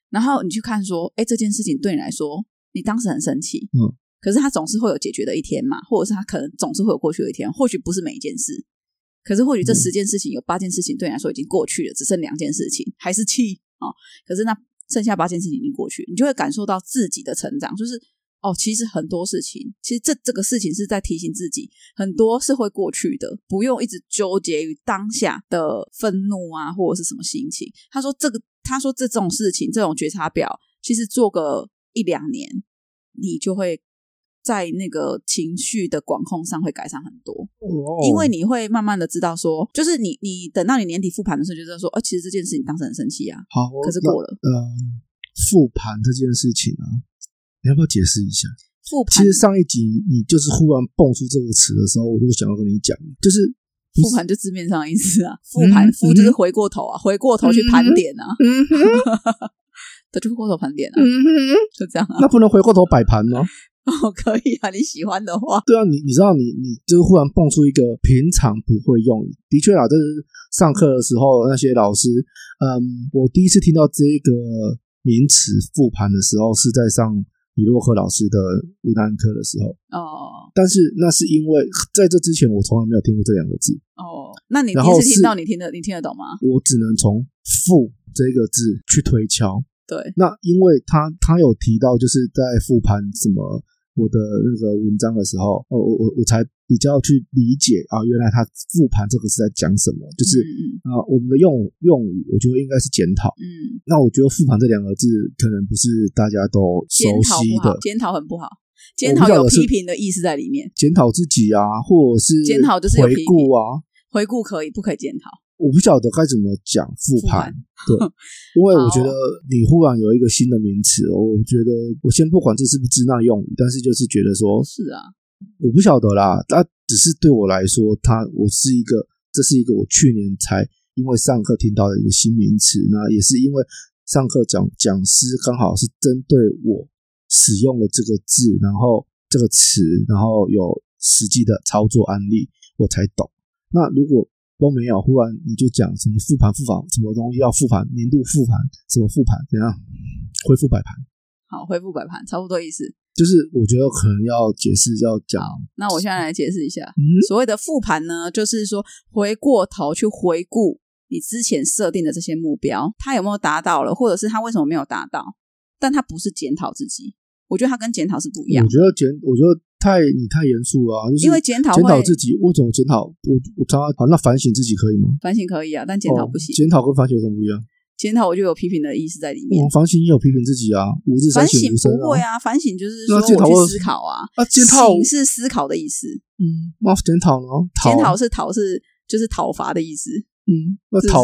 然后你去看说，哎，这件事情对你来说，你当时很生气，嗯，可是它总是会有解决的一天嘛，或者是它可能总是会有过去的一天，或许不是每一件事，可是或许这十件事情有八件事情对你来说已经过去了，只剩两件事情还是气啊，可是那剩下八件事情已经过去，你就会感受到自己的成长，就是。哦，其实很多事情，其实这这个事情是在提醒自己，很多是会过去的，不用一直纠结于当下的愤怒啊，或者是什么心情。他说这个，他说这种事情，这种觉察表，其实做个一两年，你就会在那个情绪的管控上会改善很多，因为你会慢慢的知道说，就是你你等到你年底复盘的时候，就知道说，哦，其实这件事情当时很生气啊，好，可是过了，嗯，复盘这件事情啊。你要不要解释一下？复盘。其实上一集你就是忽然蹦出这个词的时候，我就想要跟你讲，就是复盘就字面上的意思啊。复盘复就是回过头啊，回过头去盘点啊。他就回过头盘点啊。就这样啊。那不能回过头摆盘吗？(laughs) 哦，可以啊，你喜欢的话。对啊，你你知道，你你就是忽然蹦出一个平常不会用，的确啊，就是上课的时候那些老师，嗯，我第一次听到这个名词复盘的时候是在上。李洛克老师的乌丹课的时候哦，但是那是因为在这之前我从来没有听过这两个字哦。那你第一次听到，你听得你听得懂吗？我只能从“复”这个字去推敲。对，那因为他他有提到，就是在复盘什么。我的那个文章的时候，哦，我我我才比较去理解啊，原来他复盘这个是在讲什么，就是啊，我们的用用语，我觉得应该是检讨。嗯，那我觉得复盘这两个字可能不是大家都熟悉的，检讨很不好，检讨有批评的意思在里面，检讨自己啊，或者是检讨就是回顾啊，回顾可以，不可以检讨。我不晓得该怎么讲复盘，对，(laughs) 因为我觉得你忽然有一个新的名词，我觉得我先不管这是不是支那用语，但是就是觉得说，是啊，我不晓得啦，那只是对我来说，它我是一个，这是一个我去年才因为上课听到的一个新名词，那也是因为上课讲讲师刚好是针对我使用了这个字，然后这个词，然后有实际的操作案例，我才懂。那如果都没有，忽然你就讲什么复盘复盘，什么东西要复盘，年度复盘，什么复盘，怎样恢复摆盘？好，恢复摆盘，差不多意思。就是我觉得可能要解释，要讲。那我现在来解释一下，所谓的复盘呢，就是说回过头去回顾你之前设定的这些目标，他有没有达到了，或者是他为什么没有达到？但他不是检讨自己。我觉得他跟检讨是不一样。我觉得检，我觉得太你太严肃了，就是因为检讨检讨自己，我怎么检讨？我我常常好，那反省自己可以吗？反省可以啊，但检讨不行。检讨跟反省有什么不一样？检讨我就有批评的意思在里面。我反省也有批评自己啊，反省不会啊，反省就是说我去思考啊。啊，检讨是思考的意思。嗯，那检讨呢？检讨是讨是就是讨伐的意思。嗯，那讨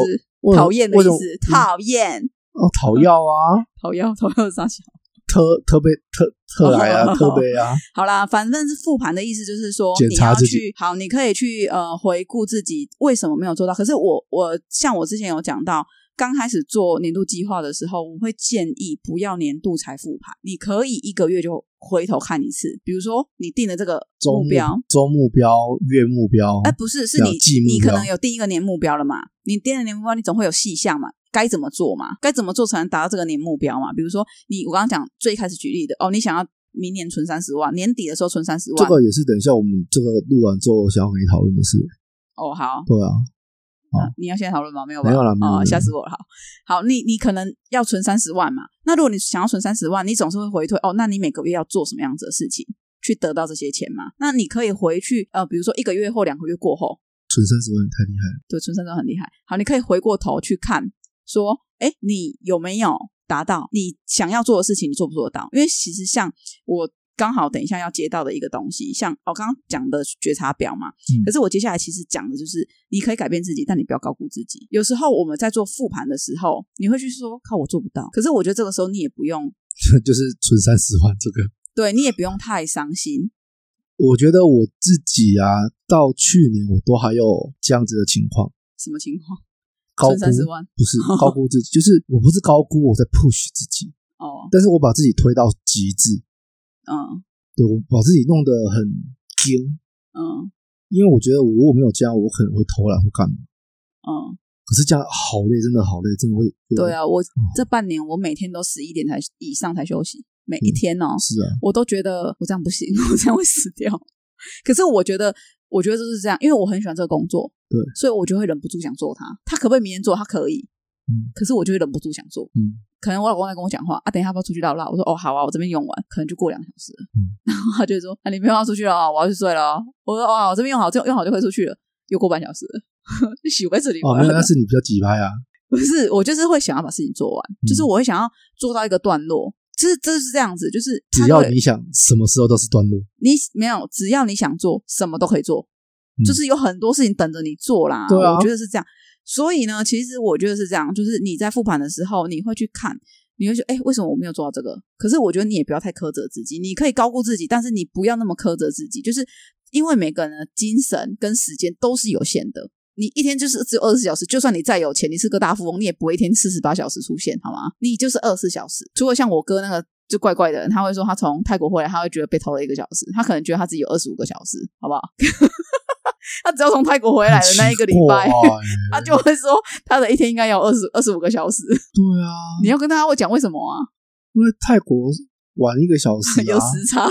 讨厌的意思，讨厌哦，讨要啊，讨要 (laughs) 讨要啥小？特特别特特来啊，特别啊！(laughs) 好啦，反正是复盘的意思，就是说你要去好，你可以去呃回顾自己为什么没有做到。可是我我像我之前有讲到，刚开始做年度计划的时候，我会建议不要年度才复盘，你可以一个月就回头看一次。比如说你定的这个目标，周目标、月目标，哎，不是，是你你可能有定一个年目标了嘛？你定了年目标，你总会有细项嘛？该怎么做嘛？该怎么做才能达到这个年目标嘛？比如说，你我刚刚讲最开始举例的哦，你想要明年存三十万，年底的时候存三十万，这个也是等一下我们这个录完之后想要跟你讨论的事。哦，好，对啊，那你要现在讨论吗？没有吧？没有了哦，了吓死我了。好，好，你你可能要存三十万嘛？那如果你想要存三十万，你总是会回退哦。那你每个月要做什么样子的事情去得到这些钱嘛？那你可以回去呃，比如说一个月或两个月过后，存三十万太厉害了。对，存三十万很厉害。好，你可以回过头去看，说，哎，你有没有达到你想要做的事情？你做不做得到？因为其实像我刚好等一下要接到的一个东西，像我刚刚讲的觉察表嘛，嗯可是我接下来其实讲的就是，你可以改变自己，但你不要高估自己。有时候我们在做复盘的时候，你会去说，靠，我做不到。可是我觉得这个时候你也不用，(laughs) 就是存三十万这个，对你也不用太伤心。我觉得我自己啊，到去年我都还有这样子的情况，什么情况？高估存30万不是 (laughs) 高估自己，就是我不是高估，我在 push 自己，哦，但是我把自己推到极致，嗯对我把自己弄得很精，嗯因为我觉得我如果没有这样，我可能会偷懒或干嘛。嗯，可是这样好累，真的好累，真的会。对，啊，我嗯这半年我每天都十一点才以上才休息，每一天哦，是啊，我都觉得我这样不行，我这样会死掉。可是我觉得，我觉得就是这样，因为我很喜欢这个工作，对所以我就会忍不住想做它。他可不可以明天做？他可以，嗯可是我就会忍不住想做。嗯，可能我老公在跟我讲话啊，等一下要不要出去唠唠？我说哦好啊，我这边用完，可能就过两个小时了。嗯然后他就说啊，你不用要出去了啊，我要去睡了啊。我说哦，我这边用好，这用好就可以出去了。又过半小时了，(laughs) 就洗在这里哦，玩没有，那是你比较急拍啊。(laughs) 不是，我就是会想要把事情做完，嗯就是我会想要做到一个段落。就是这是这样子，就是只要你想，什么时候都是段落。你没有，只要你想做，什么都可以做，嗯就是有很多事情等着你做啦。对啊我觉得是这样。所以呢，其实我觉得是这样，就是你在复盘的时候，你会去看，你会说，哎，为什么我没有做到这个？可是我觉得你也不要太苛责自己，你可以高估自己，但是你不要那么苛责自己，就是因为每个人的精神跟时间都是有限的。你一天就是只有二十四小时，就算你再有钱，你是个大富翁，你也不会一天四十八小时出现，好吗？你就是二十四小时。除了像我哥那个就怪怪的人，他会说他从泰国回来，他会觉得被偷了一个小时，他可能觉得他自己有二十五个小时，好不好？(laughs) 他只要从泰国回来的那一个礼拜 (laughs) 他就会说他的一天应该要二十二十五个小时。对啊，你要跟大家会讲为什么啊？因为泰国晚一个小时、啊，(laughs) 有时差，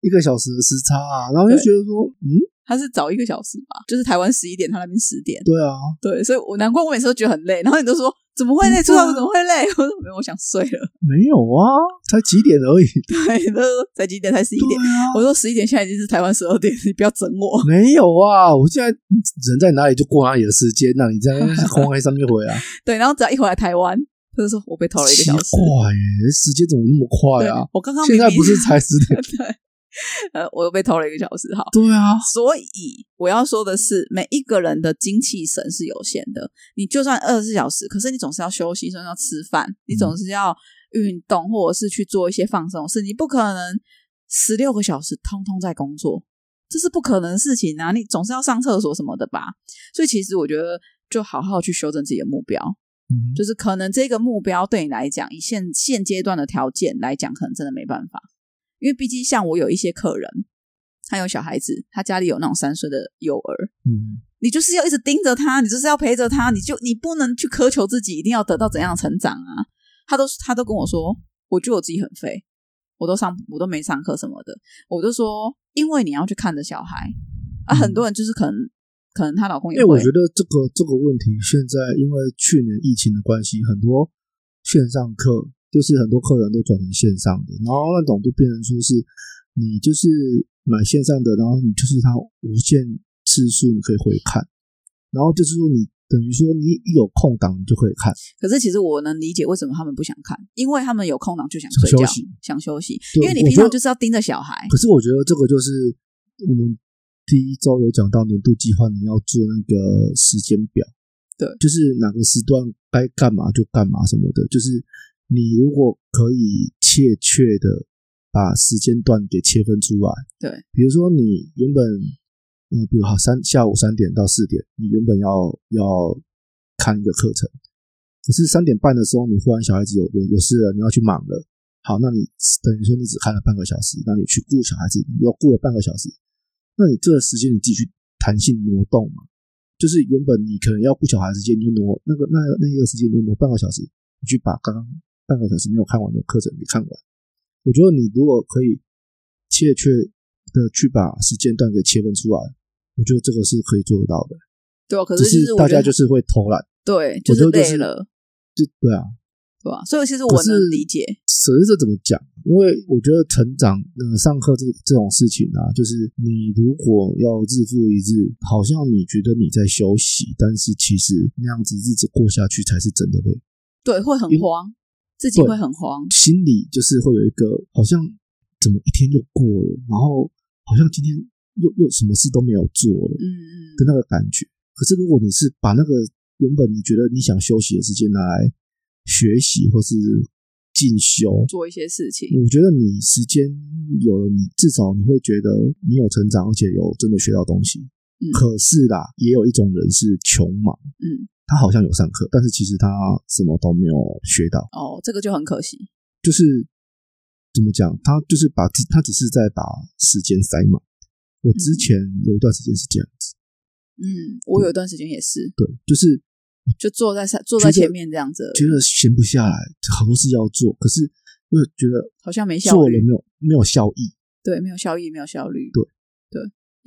一个小时的时差啊，然后就觉得说，嗯，他是早一个小时吧，就是台湾十一点，他那边十点。对啊，对，所以我难怪我每次都觉得很累，然后你都说怎么会累？出来怎么会累？(laughs) 我说没有，我想睡了。没有啊，才几点而已。对，他说才几点？才十一点。啊，我说十一点，现在已经是台湾十二点，(laughs) 你不要整我。没有啊，我现在人在哪里就过哪里的时间，那你在红海上面回啊，(laughs) 对，然后只要一回来台湾，他就说我被偷了一个小时。怪耶，时间怎么那么快啊？我刚刚现在不是才十点？对，呃，我又被偷了一个小时。哈，对啊，所以我要说的是，每一个人的精气神是有限的。你就算二十四小时，可是你总是要休息，总是要吃饭，你总是要运动，或者是去做一些放松的事。你不可能十六个小时通通在工作，这是不可能的事情啊！你总是要上厕所什么的吧？所以其实我觉得，就好好去修正自己的目标。嗯就是可能这个目标对你来讲，以现现阶段的条件来讲，可能真的没办法，因为毕竟像我有一些客人，他有小孩子，他家里有那种三岁的幼儿，嗯，你就是要一直盯着他，你就是要陪着他，你就你不能去苛求自己一定要得到怎样的成长啊。他都他都跟我说，我觉得我自己很废，我都上我都没上课什么的，我就说，因为你要去看着小孩啊，很多人就是可能可能她老公也会，因为我觉得这个这个问题，现在因为去年疫情的关系，很多线上课就是很多客人都转成线上的，然后那种就变成说是你就是买线上的，然后你就是它无限次数你可以回看，然后就是说你等于说你一有空档你就可以看，可是其实我能理解为什么他们不想看，因为他们有空档就想睡觉，想休息想休息，因为你平常就是要盯着小孩。可是我觉得这个就是我们第一周有讲到年度计划，你要做那个时间表，对就是哪个时段该干嘛就干嘛什么的，就是你如果可以切确的把时间段给切分出来，对，比如说你原本，嗯、比如好三下午三点到四点，你原本要要看一个课程，可是三点半的时候，你忽然小孩子有有有事了，你要去忙了。好，那你等于说你只看了半个小时，那你去顾小孩子，你又顾了半个小时，那你这个时间你自己去弹性挪动嘛？就是原本你可能要顾小孩的时间，你就挪那个那那一个时间你就挪半个小时，你去把刚刚半个小时没有看完的课程给看完。我觉得你如果可以切确的去把时间段给切分出来，我觉得这个是可以做得到的。对啊，可是就是大家就是会偷懒，对，就是累了，就对啊。对啊？所以其实我是能理解，可是这怎么讲？因为我觉得成长，呃，上课这这种事情啊，就是你如果要日复一日，好像你觉得你在休息，但是其实那样子日子过下去才是真的累，对，会很慌，自己对会很慌，心里就是会有一个好像怎么一天就过了，然后好像今天又又什么事都没有做了嗯嗯，的那个感觉。可是如果你是把那个原本你觉得你想休息的时间拿来学习或是进修，做一些事情，我觉得你时间有了，你至少你会觉得你有成长，而且有真的学到东西。嗯可是啦，也有一种人是穷忙，嗯，他好像有上课，但是其实他什么都没有学到，哦，这个就很可惜，就是怎么讲，他就是把他只是在把时间塞满。我之前有一段时间是这样子，嗯，我有一段时间也是，对，就是就坐在上坐在前面这样子，觉得闲不下来，好多事要做，可是又觉得好像没效率。做了没，有没有效益，对，没有效益，没有效率，对。对，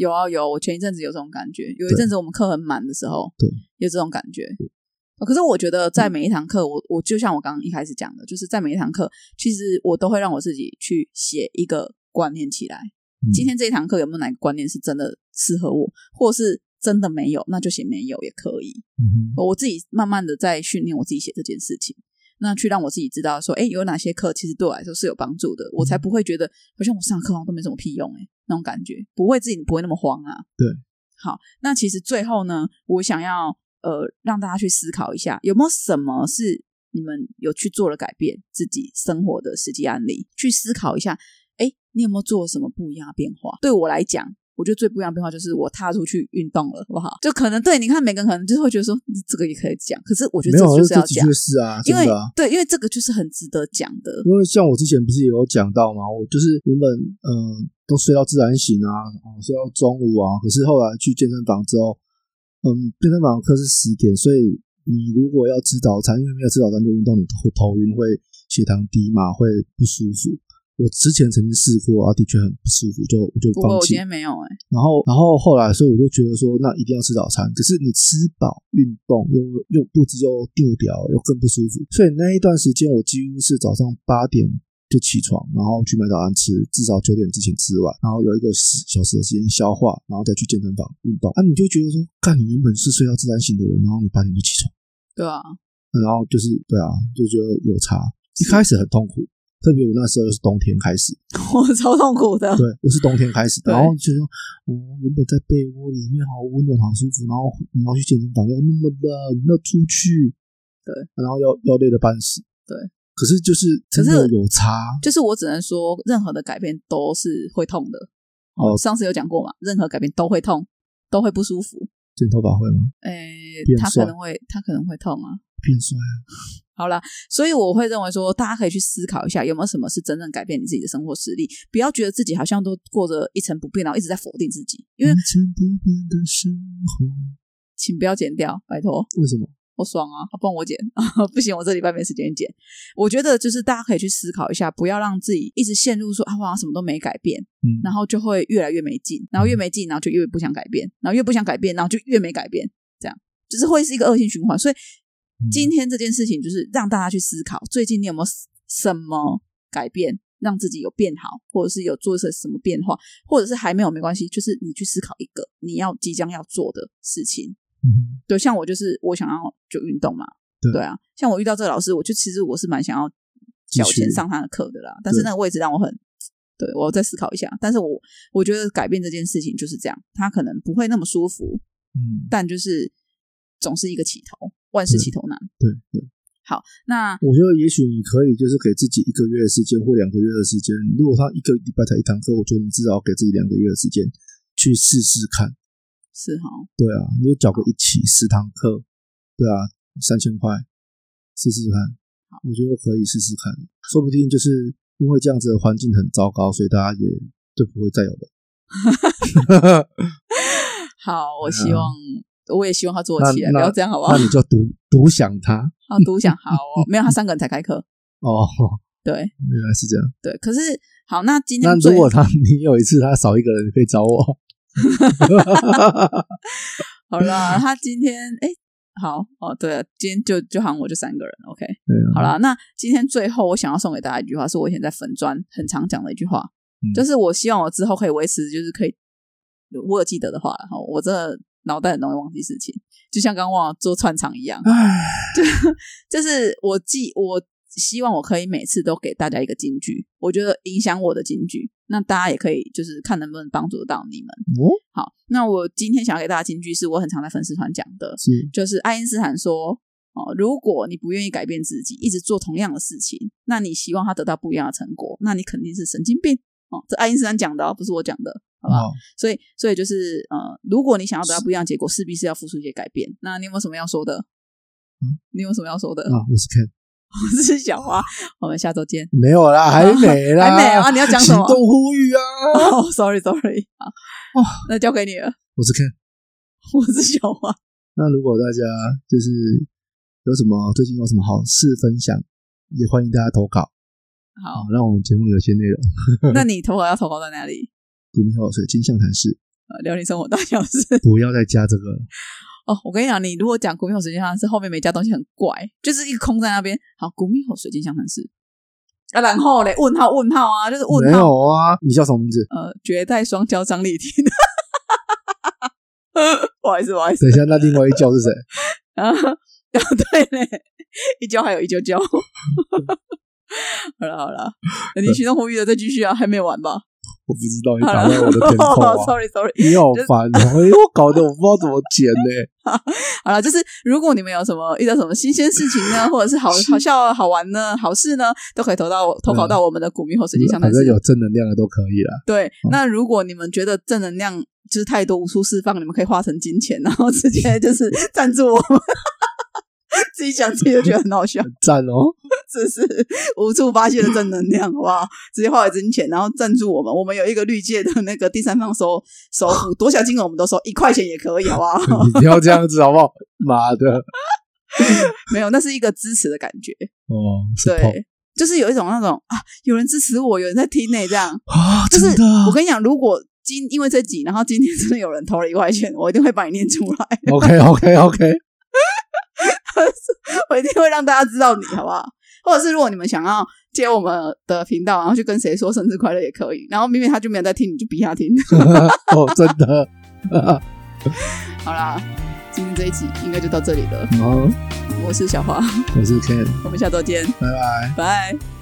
有啊有，我前一阵子有这种感觉，有一阵子我们课很满的时候，对，有这种感觉。哦可是我觉得在每一堂课，我我就像我刚刚一开始讲的，就是在每一堂课，其实我都会让我自己去写一个观念起来。嗯今天这一堂课有没有哪个观念是真的适合我，或是真的没有，那就写没有也可以。嗯我自己慢慢的在训练我自己写这件事情，那去让我自己知道说，哎，有哪些课其实对我来说是有帮助的，我才不会觉得好像我上课好像都没什么屁用，哎，那种感觉，不会自己不会那么慌啊。对，好，那其实最后呢，我想要呃让大家去思考一下，有没有什么是你们有去做了改变自己生活的实际案例，去思考一下，哎，你有没有做什么不一样的变化？对我来讲。我觉得最不一样的变化就是我踏出去运动了，好不好？就可能对你看，每个人可能就会觉得说，你这个也可以讲，可是我觉得这就是要讲这的确，是啊，因为。对，因为这个就是很值得讲的。因为像我之前不是也有讲到嘛，我就是原本嗯、呃都睡到自然醒啊，哦睡到中午啊，可是后来去健身房之后，嗯，健身房课是十点，所以你如果要吃早餐，因为没有吃早餐就运动，你会头晕，会血糖低嘛，会不舒服。我之前曾经试过啊，的确很不舒服，就我就放弃不过我今。天没有哎、然后，然后后来，所以我就觉得说，那一定要吃早餐。可是你吃饱运动，又又肚子又丢掉，又更不舒服。所以那一段时间，我几乎是早上八点就起床，然后去买早餐吃，至少九点之前吃完，然后有一个十小时的时间消化，然后再去健身房运动。啊，你就觉得说，干，你原本是睡到自然醒的人，然后你八点就起床，对啊，然后就是对啊，就觉得有差。一开始很痛苦，特别我那时候又是冬天开始，(laughs) 我超痛苦的。对，又是冬天开始，对然后就说，我、原本在被窝里面好温暖、好舒服，然后你要去健身房要那么冷，要出去，对，然后要要累得半死，对。可是就是真的有差，就是我只能说，任何的改变都是会痛的。哦上次有讲过嘛，任何改变都会痛，都会不舒服。剪头发会吗？诶变，帅他可能会，他可能会痛啊。变帅啊，好了，所以我会认为说，大家可以去思考一下，有没有什么是真正改变你自己的生活实力？不要觉得自己好像都过着一成不变，然后一直在否定自己。因为一成不变的生活，请不要剪掉，拜托。为什么？我爽啊，帮我剪，(laughs) 不行，我这礼拜没时间剪。我觉得就是大家可以去思考一下，不要让自己一直陷入说啊，我好像什么都没改变，嗯，然后就会越来越没劲，然后越没劲，然后就越不想改变，然后越不想改变，然后就越没改变，这样就是会是一个恶性循环。所以嗯今天这件事情就是让大家去思考，最近你有没有什么改变，让自己有变好，或者是有做些什么变化，或者是还没有没关系，就是你去思考一个你要即将要做的事情。嗯对，像我就是我想要就运动嘛，对。啊，像我遇到这个老师，我就其实我是蛮想要缴钱上他的课的啦，但是那个位置让我很，对我要再思考一下。但是我我觉得改变这件事情就是这样，他可能不会那么舒服，嗯，但就是总是一个起头，万事起头难。对对。好，那我觉得也许你可以就是给自己一个月的时间或两个月的时间。如果他一个礼拜才一堂课，我觉得你至少给自己两个月的时间去试试看。是哈，对啊，你就缴个一起十堂课，对啊，三千块，试试看。我觉得可以试试看，说不定就是因为这样子的环境很糟糕，所以大家也就不会再有了。(laughs) 好，我希望。我也希望他做起来，不那要这样，好不好那？你就独独享他好，(laughs) 独享好哦，(laughs) 没有他三个人才开课，哦，对原来是这样。对。可是好，那今天那如果他你有一次他少一个人，你可以找我。(laughs) 好啦，他今天哎，好哦，对了，今天就就好像我就三个人，OK，啊，好啦，那今天最后我想要送给大家一句话，是我以前在粉砖很常讲的一句话，嗯就是我希望我之后可以维持，就是可以我有记得的话，哈，我真的脑袋很容易忘记事情，就像刚刚忘了做串场一样，(laughs) 唉，就是我记我希望我可以每次都给大家一个金句，我觉得影响我的金句，那大家也可以就是看能不能帮助到你们。哦，好，那我今天想要给大家金句是我很常在粉丝团讲的，是就是爱因斯坦说：“哦，如果你不愿意改变自己，一直做同样的事情，那你希望他得到不一样的成果，那你肯定是神经病哦。”这爱因斯坦讲的、哦，不是我讲的，好吧？哦，所以，所以就是呃，如果你想要得到不一样的结果，势必是要付出一些改变。那你有没有什么要说的？嗯，你有什么要说的？啊，我是 Ken，(laughs) 我是小花，我们下周见。没有啦，(laughs) 还没啦，还没啊你要讲什么行动呼吁啊！(laughs) 哦、s o r r y sorry，好，哦那交给你了。我是 Ken。我是小花，那如果大家就是有什么最近有什么好事分享，也欢迎大家投稿，好好，，让我们节目有些内容。那你投稿要投稿在哪里？古明后水金象谈室，呃，聊你生活大小事。(laughs) 不要再加这个了。哦，我跟你讲，你如果讲古密火水晶相谈室，后面没加东西很怪，就是一个空在那边。好，古密火水晶相谈室啊，然后嘞，问号问号啊，就是问没号。有啊，你叫什么名字？呃，绝代双骄张丽婷。(laughs) 不好意思，不好意思等一下，那另外一叫是谁？(laughs) 啊，对嘞，一交还有一啾啾。好了好了，你行动呼吁的再继续啊，还没完吧？我不知道，你 (laughs) 打断我的天空啊！(laughs) sorry sorry。你好烦哦！哎呦，搞得我不知道怎么剪呢。(laughs) 好了，就是如果你们有什么遇到什么新鲜事情呢，或者是好好笑、好玩呢、好事呢，都可以投到投稿到我们的股民或水晶相谈室。反正有正能量的都可以啦。对，那如果你们觉得正能量就是太多无处释放，你们可以化成金钱，然后直接就是赞助我们。(laughs) 自己讲自己就觉得很好笑，赞哦！这是无处发泄的正能量，好不好？(laughs) 直接化为金钱，然后赞助我们。我们有一个绿界的那个第三方收收付，多小金额我们都收，一块钱也可以，好不好？(laughs) 你不要这样子好不好？妈的！没有，那是一个支持的感觉。哦对，就是有一种那种啊，有人支持我，有人在听呢、这样。啊，就是我跟你讲，如果今因为这集，然后今天真的有人投了一块钱，我一定会把你念出来，OK OK OK，(laughs) 我一定会让大家知道你，好不好？或者是如果你们想要接我们的频道，然后去跟谁说生日快乐也可以，然后明明他就没有在听，你就逼他听。(laughs) 哦，真的。(laughs) 好啦，今天这一集应该就到这里了。好，我是小花，我是 Ken，我们下周见，拜拜。拜。